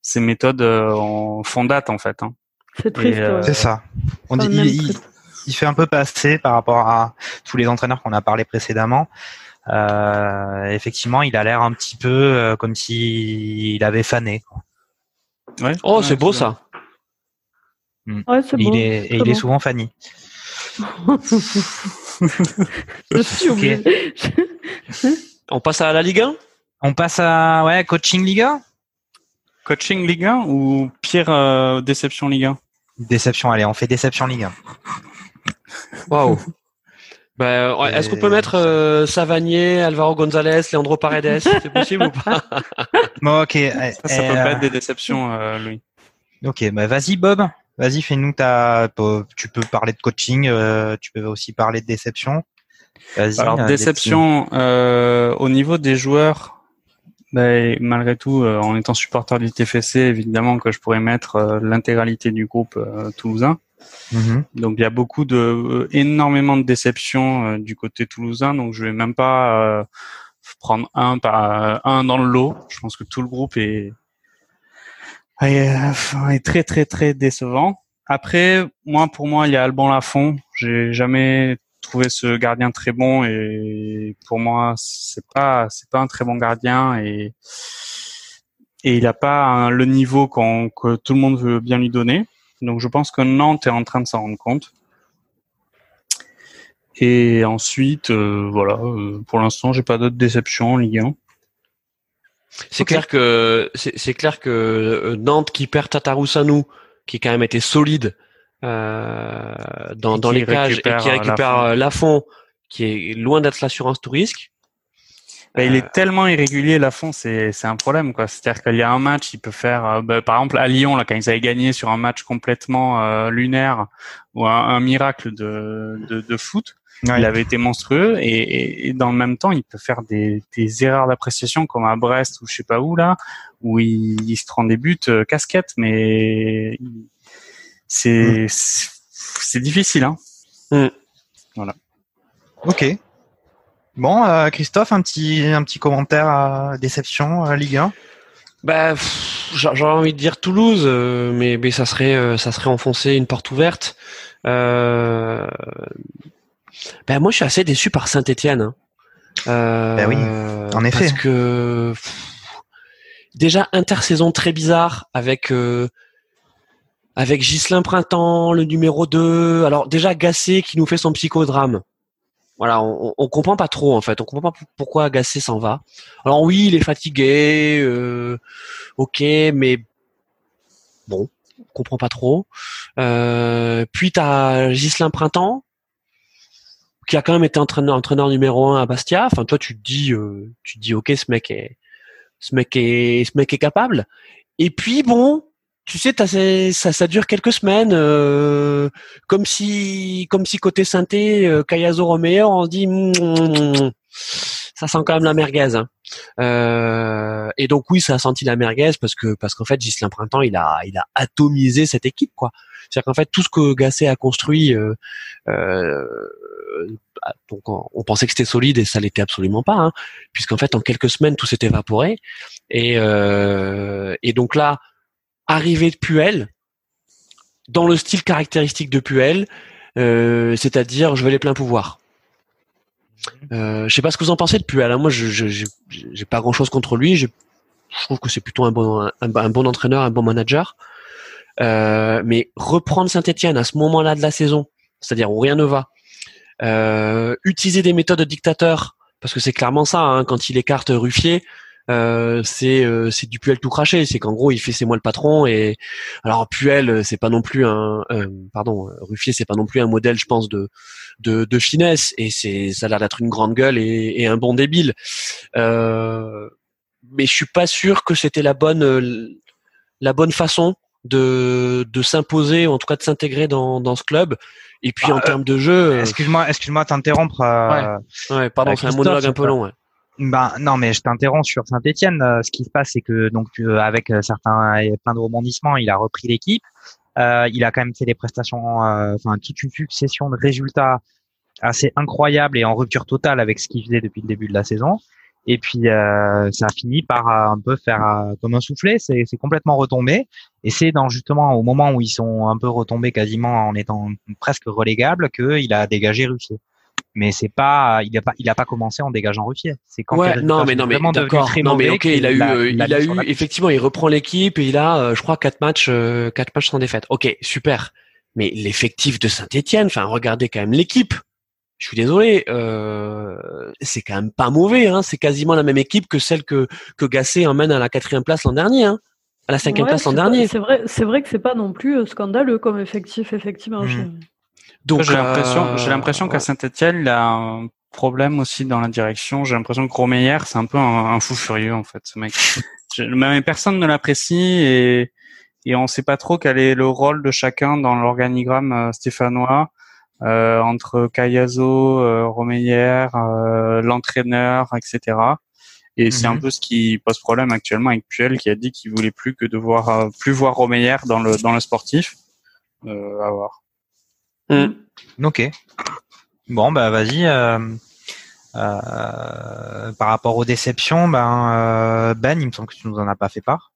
ses méthodes euh, en font date en fait. Hein. C'est triste. euh. C'est ça. On dit, il, il, triste. il fait un peu passer par rapport à tous les entraîneurs qu'on a parlé précédemment. Euh, effectivement, il a l'air un petit peu euh, comme s'il avait fané. Quoi. Ouais. Oh, Ouais, c'est beau ça. Ouais, c'est Et beau. il est, et il est bon. souvent Fanny. Je suis Ok. obligée. On passe à la Ligue 1 On passe à ouais coaching Liga. Coaching Ligue 1 ou pire euh, déception Ligue 1 Déception. Allez, on fait déception Ligue 1. Waouh. Ben, ouais, Est-ce qu'on peut mettre euh, Savanier, Alvaro González, Leandro Paredes? C'est possible ou pas? Bon, ok. Ça, ça eh, peut euh, pas être des déceptions, euh, Louis. Ok, bah vas-y Bob. Vas-y, fais-nous ta. Tu peux parler de coaching. euh, tu peux aussi parler de déception. Vas-y. Alors euh, déception euh, au niveau des joueurs. ben, malgré tout, euh, en étant supporter du TFC, évidemment que je pourrais mettre euh, l'intégralité du groupe euh, toulousain. Mhm. Donc il y a beaucoup de euh, énormément de déceptions euh, du côté toulousain. Donc je vais même pas euh, prendre un par un dans le lot. Je pense que tout le groupe est est, très très très décevant. Après, moi pour moi il y a Alban Lafont. J'ai jamais trouvé ce gardien très bon et pour moi c'est pas c'est pas un très bon gardien et et il a pas un- le niveau qu'on que tout le monde veut bien lui donner. Donc je pense que Nantes est en train de s'en rendre compte. Et ensuite, euh, voilà, euh, pour l'instant, j'ai pas d'autres déceptions en Ligue 1. C'est clair que c'est clair que euh, Nantes qui perd Tatarusanu, qui quand même été solide euh, dans, dans les cages et qui récupère Lafont. Lafont, qui est loin d'être l'assurance tout risque. Bah, il Euh, est tellement irrégulier, Lafont, c'est c'est un problème, quoi. C'est-à-dire qu'il y a un match, il peut faire, euh, bah, par exemple à Lyon, là, quand ils avaient gagné sur un match complètement euh, lunaire ou un, un miracle de, de, de foot, Il avait été monstrueux et, et, dans le même temps, il peut faire des, des erreurs d'appréciation comme à Brest ou je sais pas où là, où il, il se prend des buts euh, casquette, mais c'est c'est difficile. Hein. Mm. Voilà. Ok. Bon, euh, Christophe, un petit un petit commentaire à déception à Ligue 1. Bah, j'ai envie de dire Toulouse, euh, mais, mais ça serait euh, ça serait enfoncer une porte ouverte. Euh, bah, moi, je suis assez déçu par Saint-Étienne. Hein. Euh, Bah oui, en effet. Parce que pff, déjà intersaison très bizarre avec euh, avec Ghislain Printemps, le numéro 2. Alors déjà Gassé qui nous fait son psychodrame. Voilà, on, on- comprend pas trop en fait. On comprend pas pourquoi Gassé s'en va. Alors oui, il est fatigué, euh, ok, mais bon, on comprend pas trop. Euh, puis t'as Ghislain Printemps qui a quand même été entraîneur, entraîneur numéro un à Bastia. Enfin, toi, tu te dis, euh, tu dis, ok, ce mec est, ce mec est, ce mec est capable. Et puis bon, tu sais, ça, ça dure quelques semaines, euh, comme si, comme si côté synthé, euh, Kayazo Romeo, on dit, Mm, ça sent quand même la merguez. hein. Euh, et donc oui, ça a senti la merguez parce que parce qu'en fait, Gislain Printemps, il a il a atomisé cette équipe quoi. C'est-à-dire qu'en fait, tout ce que Gasset a construit, euh, euh, bah, donc on, on pensait que c'était solide et ça l'était absolument pas, hein, puisqu'en fait, en quelques semaines, tout s'est évaporé. Et euh, et donc là, arrivée de Puel, dans le style caractéristique de Puel, euh, c'est-à-dire je veux les pleins pouvoirs. Euh, je sais pas ce que vous en pensez de Puel. hein. Moi, je j'ai pas grand chose contre lui. Je, trouve que c'est plutôt un bon entraîneur, un bon manager. Euh, mais reprendre Saint-Etienne à ce moment-là de la saison, c'est-à-dire où rien ne va, euh, utiliser des méthodes de dictateur, parce que c'est clairement ça, hein, quand il écarte Ruffier, euh, c'est euh, c'est du Puel tout craché, c'est qu'en gros il fait c'est moi le patron et alors Puel euh, c'est pas non plus un euh, pardon euh, Ruffier c'est pas non plus un modèle je pense de de, de finesse et c'est ça a l'air d'être une grande gueule et, et un bon débile euh, mais je suis pas sûr que c'était la bonne la bonne façon de de s'imposer en tout cas de s'intégrer dans dans ce club et puis Bah, en termes de jeu Excuse-moi, excuse-moi t'interrompre. euh, ouais pardon c'est un monologue un peu long ouais. Ben non, mais je t'interromps sur Saint-Étienne. ce qui se passe, c'est que donc euh, avec euh, certains plein de rebondissements, il a repris l'équipe. Euh, il a quand même fait des prestations, euh, enfin toute une succession de résultats assez incroyables et en rupture totale avec ce qu'il faisait depuis le début de la saison. Et puis euh, ça a fini par euh, un peu faire euh, comme un soufflet. C'est complètement retombé. Et c'est dans justement au moment où ils sont un peu retombés quasiment en étant presque relégables qu'il a dégagé Ruffier. Mais c'est pas, il a pas, il a pas commencé en dégageant Ruffier. C'est quand Ouais, non, mais non, mais d'accord. très Non, mais ok, il a eu, euh, il a eu, effectivement, il reprend l'équipe et il a, euh, je crois, quatre matchs, euh, quatre matchs sans défaite. Ok, super. Mais l'effectif de Saint-Etienne, enfin, regardez quand même l'équipe. Je suis désolé, euh, c'est quand même pas mauvais. Hein. C'est quasiment la même équipe que celle que que Gasset emmène à la quatrième place l'an dernier, hein. à la cinquième Ouais, place l'an dernier. C'est vrai, c'est vrai que c'est pas non plus euh, scandaleux comme effectif, effectivement. Mhm. Donc j'ai l'impression, j'ai euh, l'impression qu'à. Saint-Etienne, il a un problème aussi dans la direction. J'ai l'impression que Romeyer, c'est un peu un, un fou furieux en fait, ce mec. Mais personne ne l'apprécie et et on sait pas trop quel est le rôle de chacun dans l'organigramme euh, stéphanois euh, entre Cayazo, euh, Romeyer, euh, l'entraîneur, etc. Et c'est un Mhm. peu ce qui pose problème actuellement avec Puel qui a dit qu'il voulait plus que de voir euh, plus voir Romeyer dans le dans le sportif. Euh, à voir. Ok. Bon, bah vas-y. euh, euh, par rapport aux déceptions, ben euh, Ben, il me semble que tu nous en as pas fait part.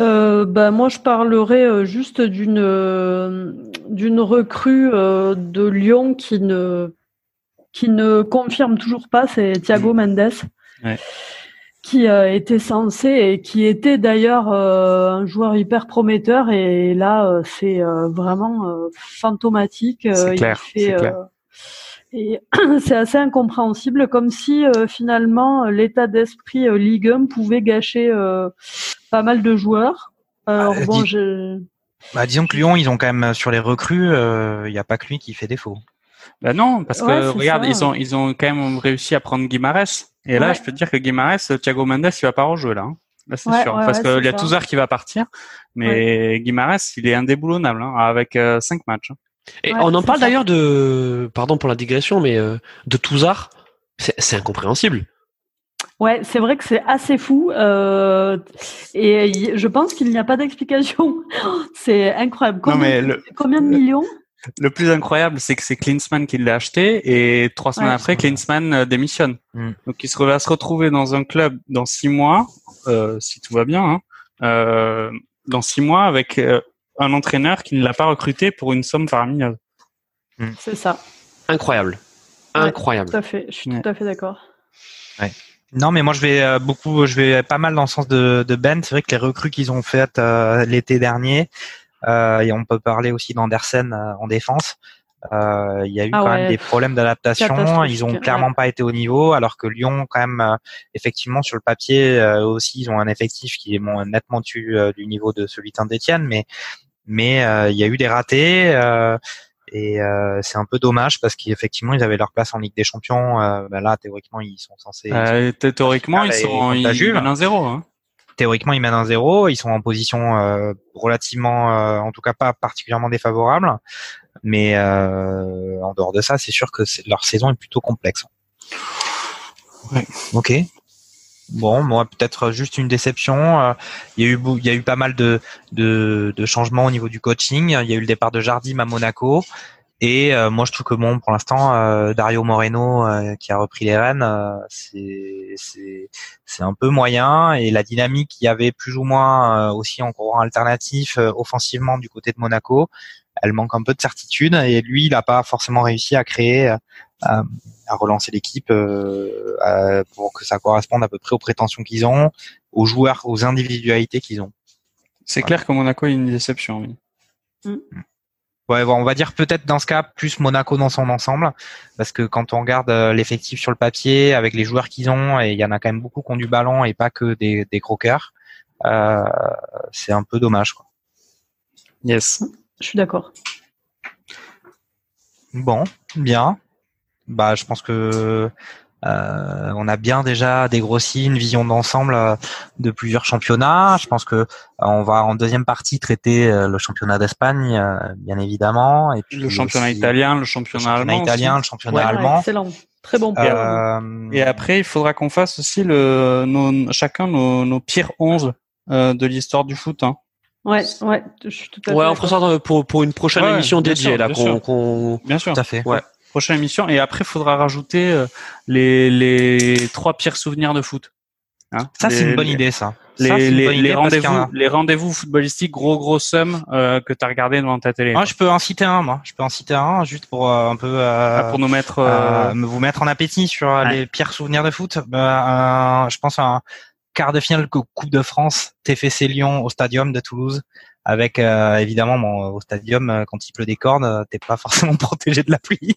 Euh, bah, moi, je parlerai euh, juste d'une euh, d'une recrue euh, de Lyon qui ne qui ne confirme toujours pas, c'est Thiago Mendes, Ouais. Qui euh, était censé et qui était d'ailleurs euh, un joueur hyper prometteur et là euh, c'est euh, vraiment euh, fantomatique. C'est Euh, il clair, fait, c'est clair. euh, et c'est assez incompréhensible, comme si euh, finalement l'état d'esprit euh, Ligue 1 pouvait gâcher euh, pas mal de joueurs. Alors Ah, bon, dis- je... Bah, disons que Lyon, ils ont quand même euh, sur les recrues, il n'y a pas que lui qui fait défaut. Ben non, parce que Ouais, c'est regarde, ça. ils ont ils ont quand même réussi à prendre Guimarès. Et là, Ouais. je peux te dire que Guimarès, Thiago Mendes, il va pas rejouer là. hein. Là, c'est Ouais, sûr, ouais, parce ouais, qu'il y a. Touzard qui va partir, mais Guimarès, il est indéboulonnable hein, avec euh, cinq matchs. hein. Et Ouais, on en parle d'ailleurs de, pardon pour la digression, mais euh, de Touzard, c'est c'est incompréhensible. Ouais, c'est vrai que c'est assez fou. euh, et y- je pense qu'il n'y a pas d'explication. C'est incroyable. Non, Combien, mais le, combien de millions? Le plus incroyable, c'est que c'est Klinsmann qui l'a acheté et trois semaines Ouais. après, Klinsmann euh, démissionne. Mm. Donc, il se va se retrouver dans un club dans six mois, euh, si tout va bien, hein, euh, dans six mois avec euh, un entraîneur qui ne l'a pas recruté pour une somme faramineuse. C'est ça. Incroyable. Ouais. Incroyable. Tout à fait. Je suis Ouais. tout à fait d'accord. Non, mais moi je vais euh, beaucoup, je vais pas mal dans le sens de, de Ben. C'est vrai que les recrues qu'ils ont faites euh, l'été dernier, euh, et on peut parler aussi d'Andersen euh, en défense. euh, Il y a eu Ah quand ouais. même des problèmes d'adaptation. Ils ont ouais. clairement pas été au niveau, alors que Lyon, quand même, euh, effectivement sur le papier euh, aussi, ils ont un effectif qui est bon, nettement dessus euh, du niveau de celui de Saint-Étienne, mais mais euh, il y a eu des ratés. euh, et euh, c'est un peu dommage parce qu'effectivement ils avaient leur place en Ligue des Champions. Euh, ben là théoriquement ils sont censés Euh, thé- théoriquement, ils sont ils, la ils Juve. mènent un zéro. Hein. Théoriquement ils mènent un zéro, ils sont en position euh, relativement, euh, en tout cas pas particulièrement défavorable, mais euh, en dehors de ça, c'est sûr que leur saison est plutôt complexe. Ouais. Ok. Bon, moi peut-être juste une déception. euh, Il y a eu, il y a eu pas mal de, de, de changements au niveau du coaching. Il y a eu le départ de Jardim à Monaco. Et euh, moi, je trouve que bon, pour l'instant, euh, Dario Moreno, euh, qui a repris les rênes, euh, c'est c'est c'est un peu moyen. Et la dynamique qu'il y avait plus ou moins euh, aussi en courant alternatif euh, offensivement du côté de Monaco, elle manque un peu de certitude. Et lui, il n'a pas forcément réussi à créer, euh, à, relancer l'équipe euh, pour que ça corresponde à peu près aux prétentions qu'ils ont, aux joueurs, aux individualités qu'ils ont. C'est clair que Monaco est une déception. oui. Ouais, bon, on va dire peut-être dans ce cas plus Monaco dans son ensemble, parce que quand on regarde euh, l'effectif sur le papier avec les joueurs qu'ils ont, et il y en a quand même beaucoup qui ont du ballon et pas que des, des croqueurs, euh, c'est un peu dommage. Quoi. Yes. Je suis d'accord. Bon, bien. Bah, je pense que euh, on a bien déjà dégrossi une vision d'ensemble euh, de plusieurs championnats. Je pense que euh, on va en deuxième partie traiter euh, le championnat d'Espagne, euh, bien évidemment, et puis Le championnat aussi italien, le le championnat, championnat allemand. italien, aussi. le championnat Ouais. allemand. Excellent. Très bon. Euh, Et après, il faudra qu'on fasse aussi le, nos, chacun nos, nos pires 11 euh, de l'histoire du foot. Hein. Ouais, ouais, je suis tout à fait Ouais, on fera ça pour, pour une prochaine Ouais, émission bien dédiée, sûr, là, bien qu'on, sûr. qu'on- Bien sûr. Tout à fait. Ouais. Prochaine émission. Et après, il faudra rajouter euh, les, les trois pires souvenirs de foot. Hein Ça, c'est une bonne idée, ça. Les, rendez-vous, a- les rendez-vous footballistiques, gros gros somme euh, que tu as regardé devant ta télé. Moi, je peux en citer un, moi. Je peux en citer un, juste pour euh, un peu euh, Ah, pour nous mettre. euh, euh, me- vous mettre en appétit sur Ouais. les pires souvenirs de foot. Bah, je pense à un quart de finale Cou- Coupe de France, TFC Lyon au Stadium de Toulouse, avec euh, évidemment bon, au Stadium euh, quand il pleut des cordes, euh, t'es pas forcément protégé de la pluie,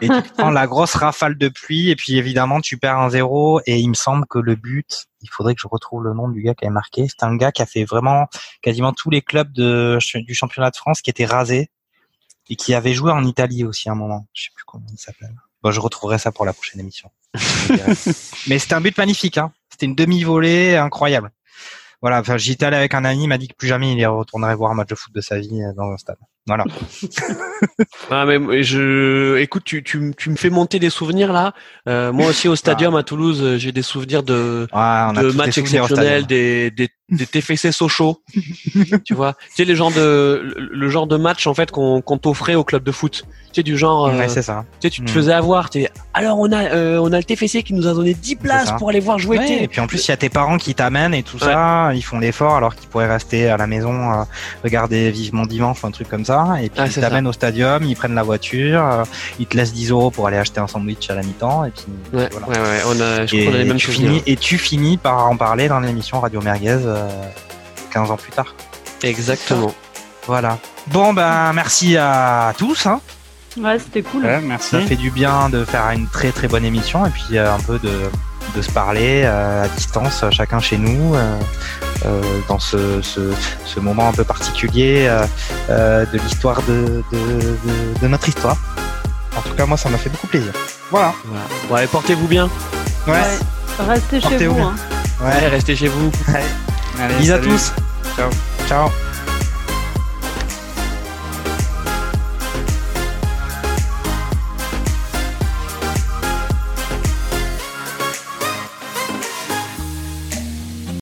et tu prends la grosse rafale de pluie, et puis évidemment tu perds un zéro, et il me semble que le but, il faudrait que je retrouve le nom du gars qui avait marqué, c'est un gars qui a fait vraiment quasiment tous les clubs de, du championnat de France qui étaient rasés et qui avait joué en Italie aussi à un moment. Je sais plus comment il s'appelle. Bon, je retrouverai ça pour la prochaine émission. Mais c'était un but magnifique. Hein. C'était une demi-volée incroyable. Voilà, enfin, j'y étais allé avec un ami, il m'a dit que plus jamais il y retournerait voir un match de foot de sa vie euh, dans un stade. Voilà. Ah, mais je, écoute, tu, tu, tu me fais monter des souvenirs là. Euh, moi aussi au stadium à Toulouse, euh, j'ai des souvenirs de, de matchs exceptionnels, des, des, des TFC Sochaux. tu vois, tu sais les genres de, le, genre de match en fait qu'on qu'on t'offrait au club de foot. Tu sais du genre, euh, Ouais, c'est ça. tu sais, tu te Mm. faisais avoir. Alors on a, euh, on a le TFC qui nous a donné 10 places pour aller voir jouer. Ouais, et puis en plus, il y a tes parents qui t'amènent et tout ça. Ils font l'effort alors qu'ils pourraient rester à la maison, regarder vivement dimanche un truc comme ça. Et puis Ah, ils t'amènent au stadium, ils prennent la voiture, euh, ils te laissent 10 euros pour aller acheter un sandwich à la mi-temps. Et puis Ouais, voilà. ouais, ouais, on a, je crois Et, qu'on a les mêmes tu finis, et tu finis par en parler dans l'émission Radio Merguez euh, 15 ans plus tard. Exactement. Voilà. Bon, ben merci à tous. Hein. Ouais, c'était cool. ouais, merci. Ça fait du bien de faire une très très bonne émission et puis euh, un peu de, de se parler euh, à distance, euh, chacun chez nous, euh, euh, dans ce, ce, ce moment un peu particulier euh, euh, de l'histoire de, de, de, de notre histoire. En tout cas, moi, ça m'a fait beaucoup plaisir. Voilà. Voilà. Ouais, portez-vous bien. Ouais. Ouais. Restez chez vous. Hein. Ouais. Allez, restez chez vous. Allez, Bisous à tous. Ciao. Ciao.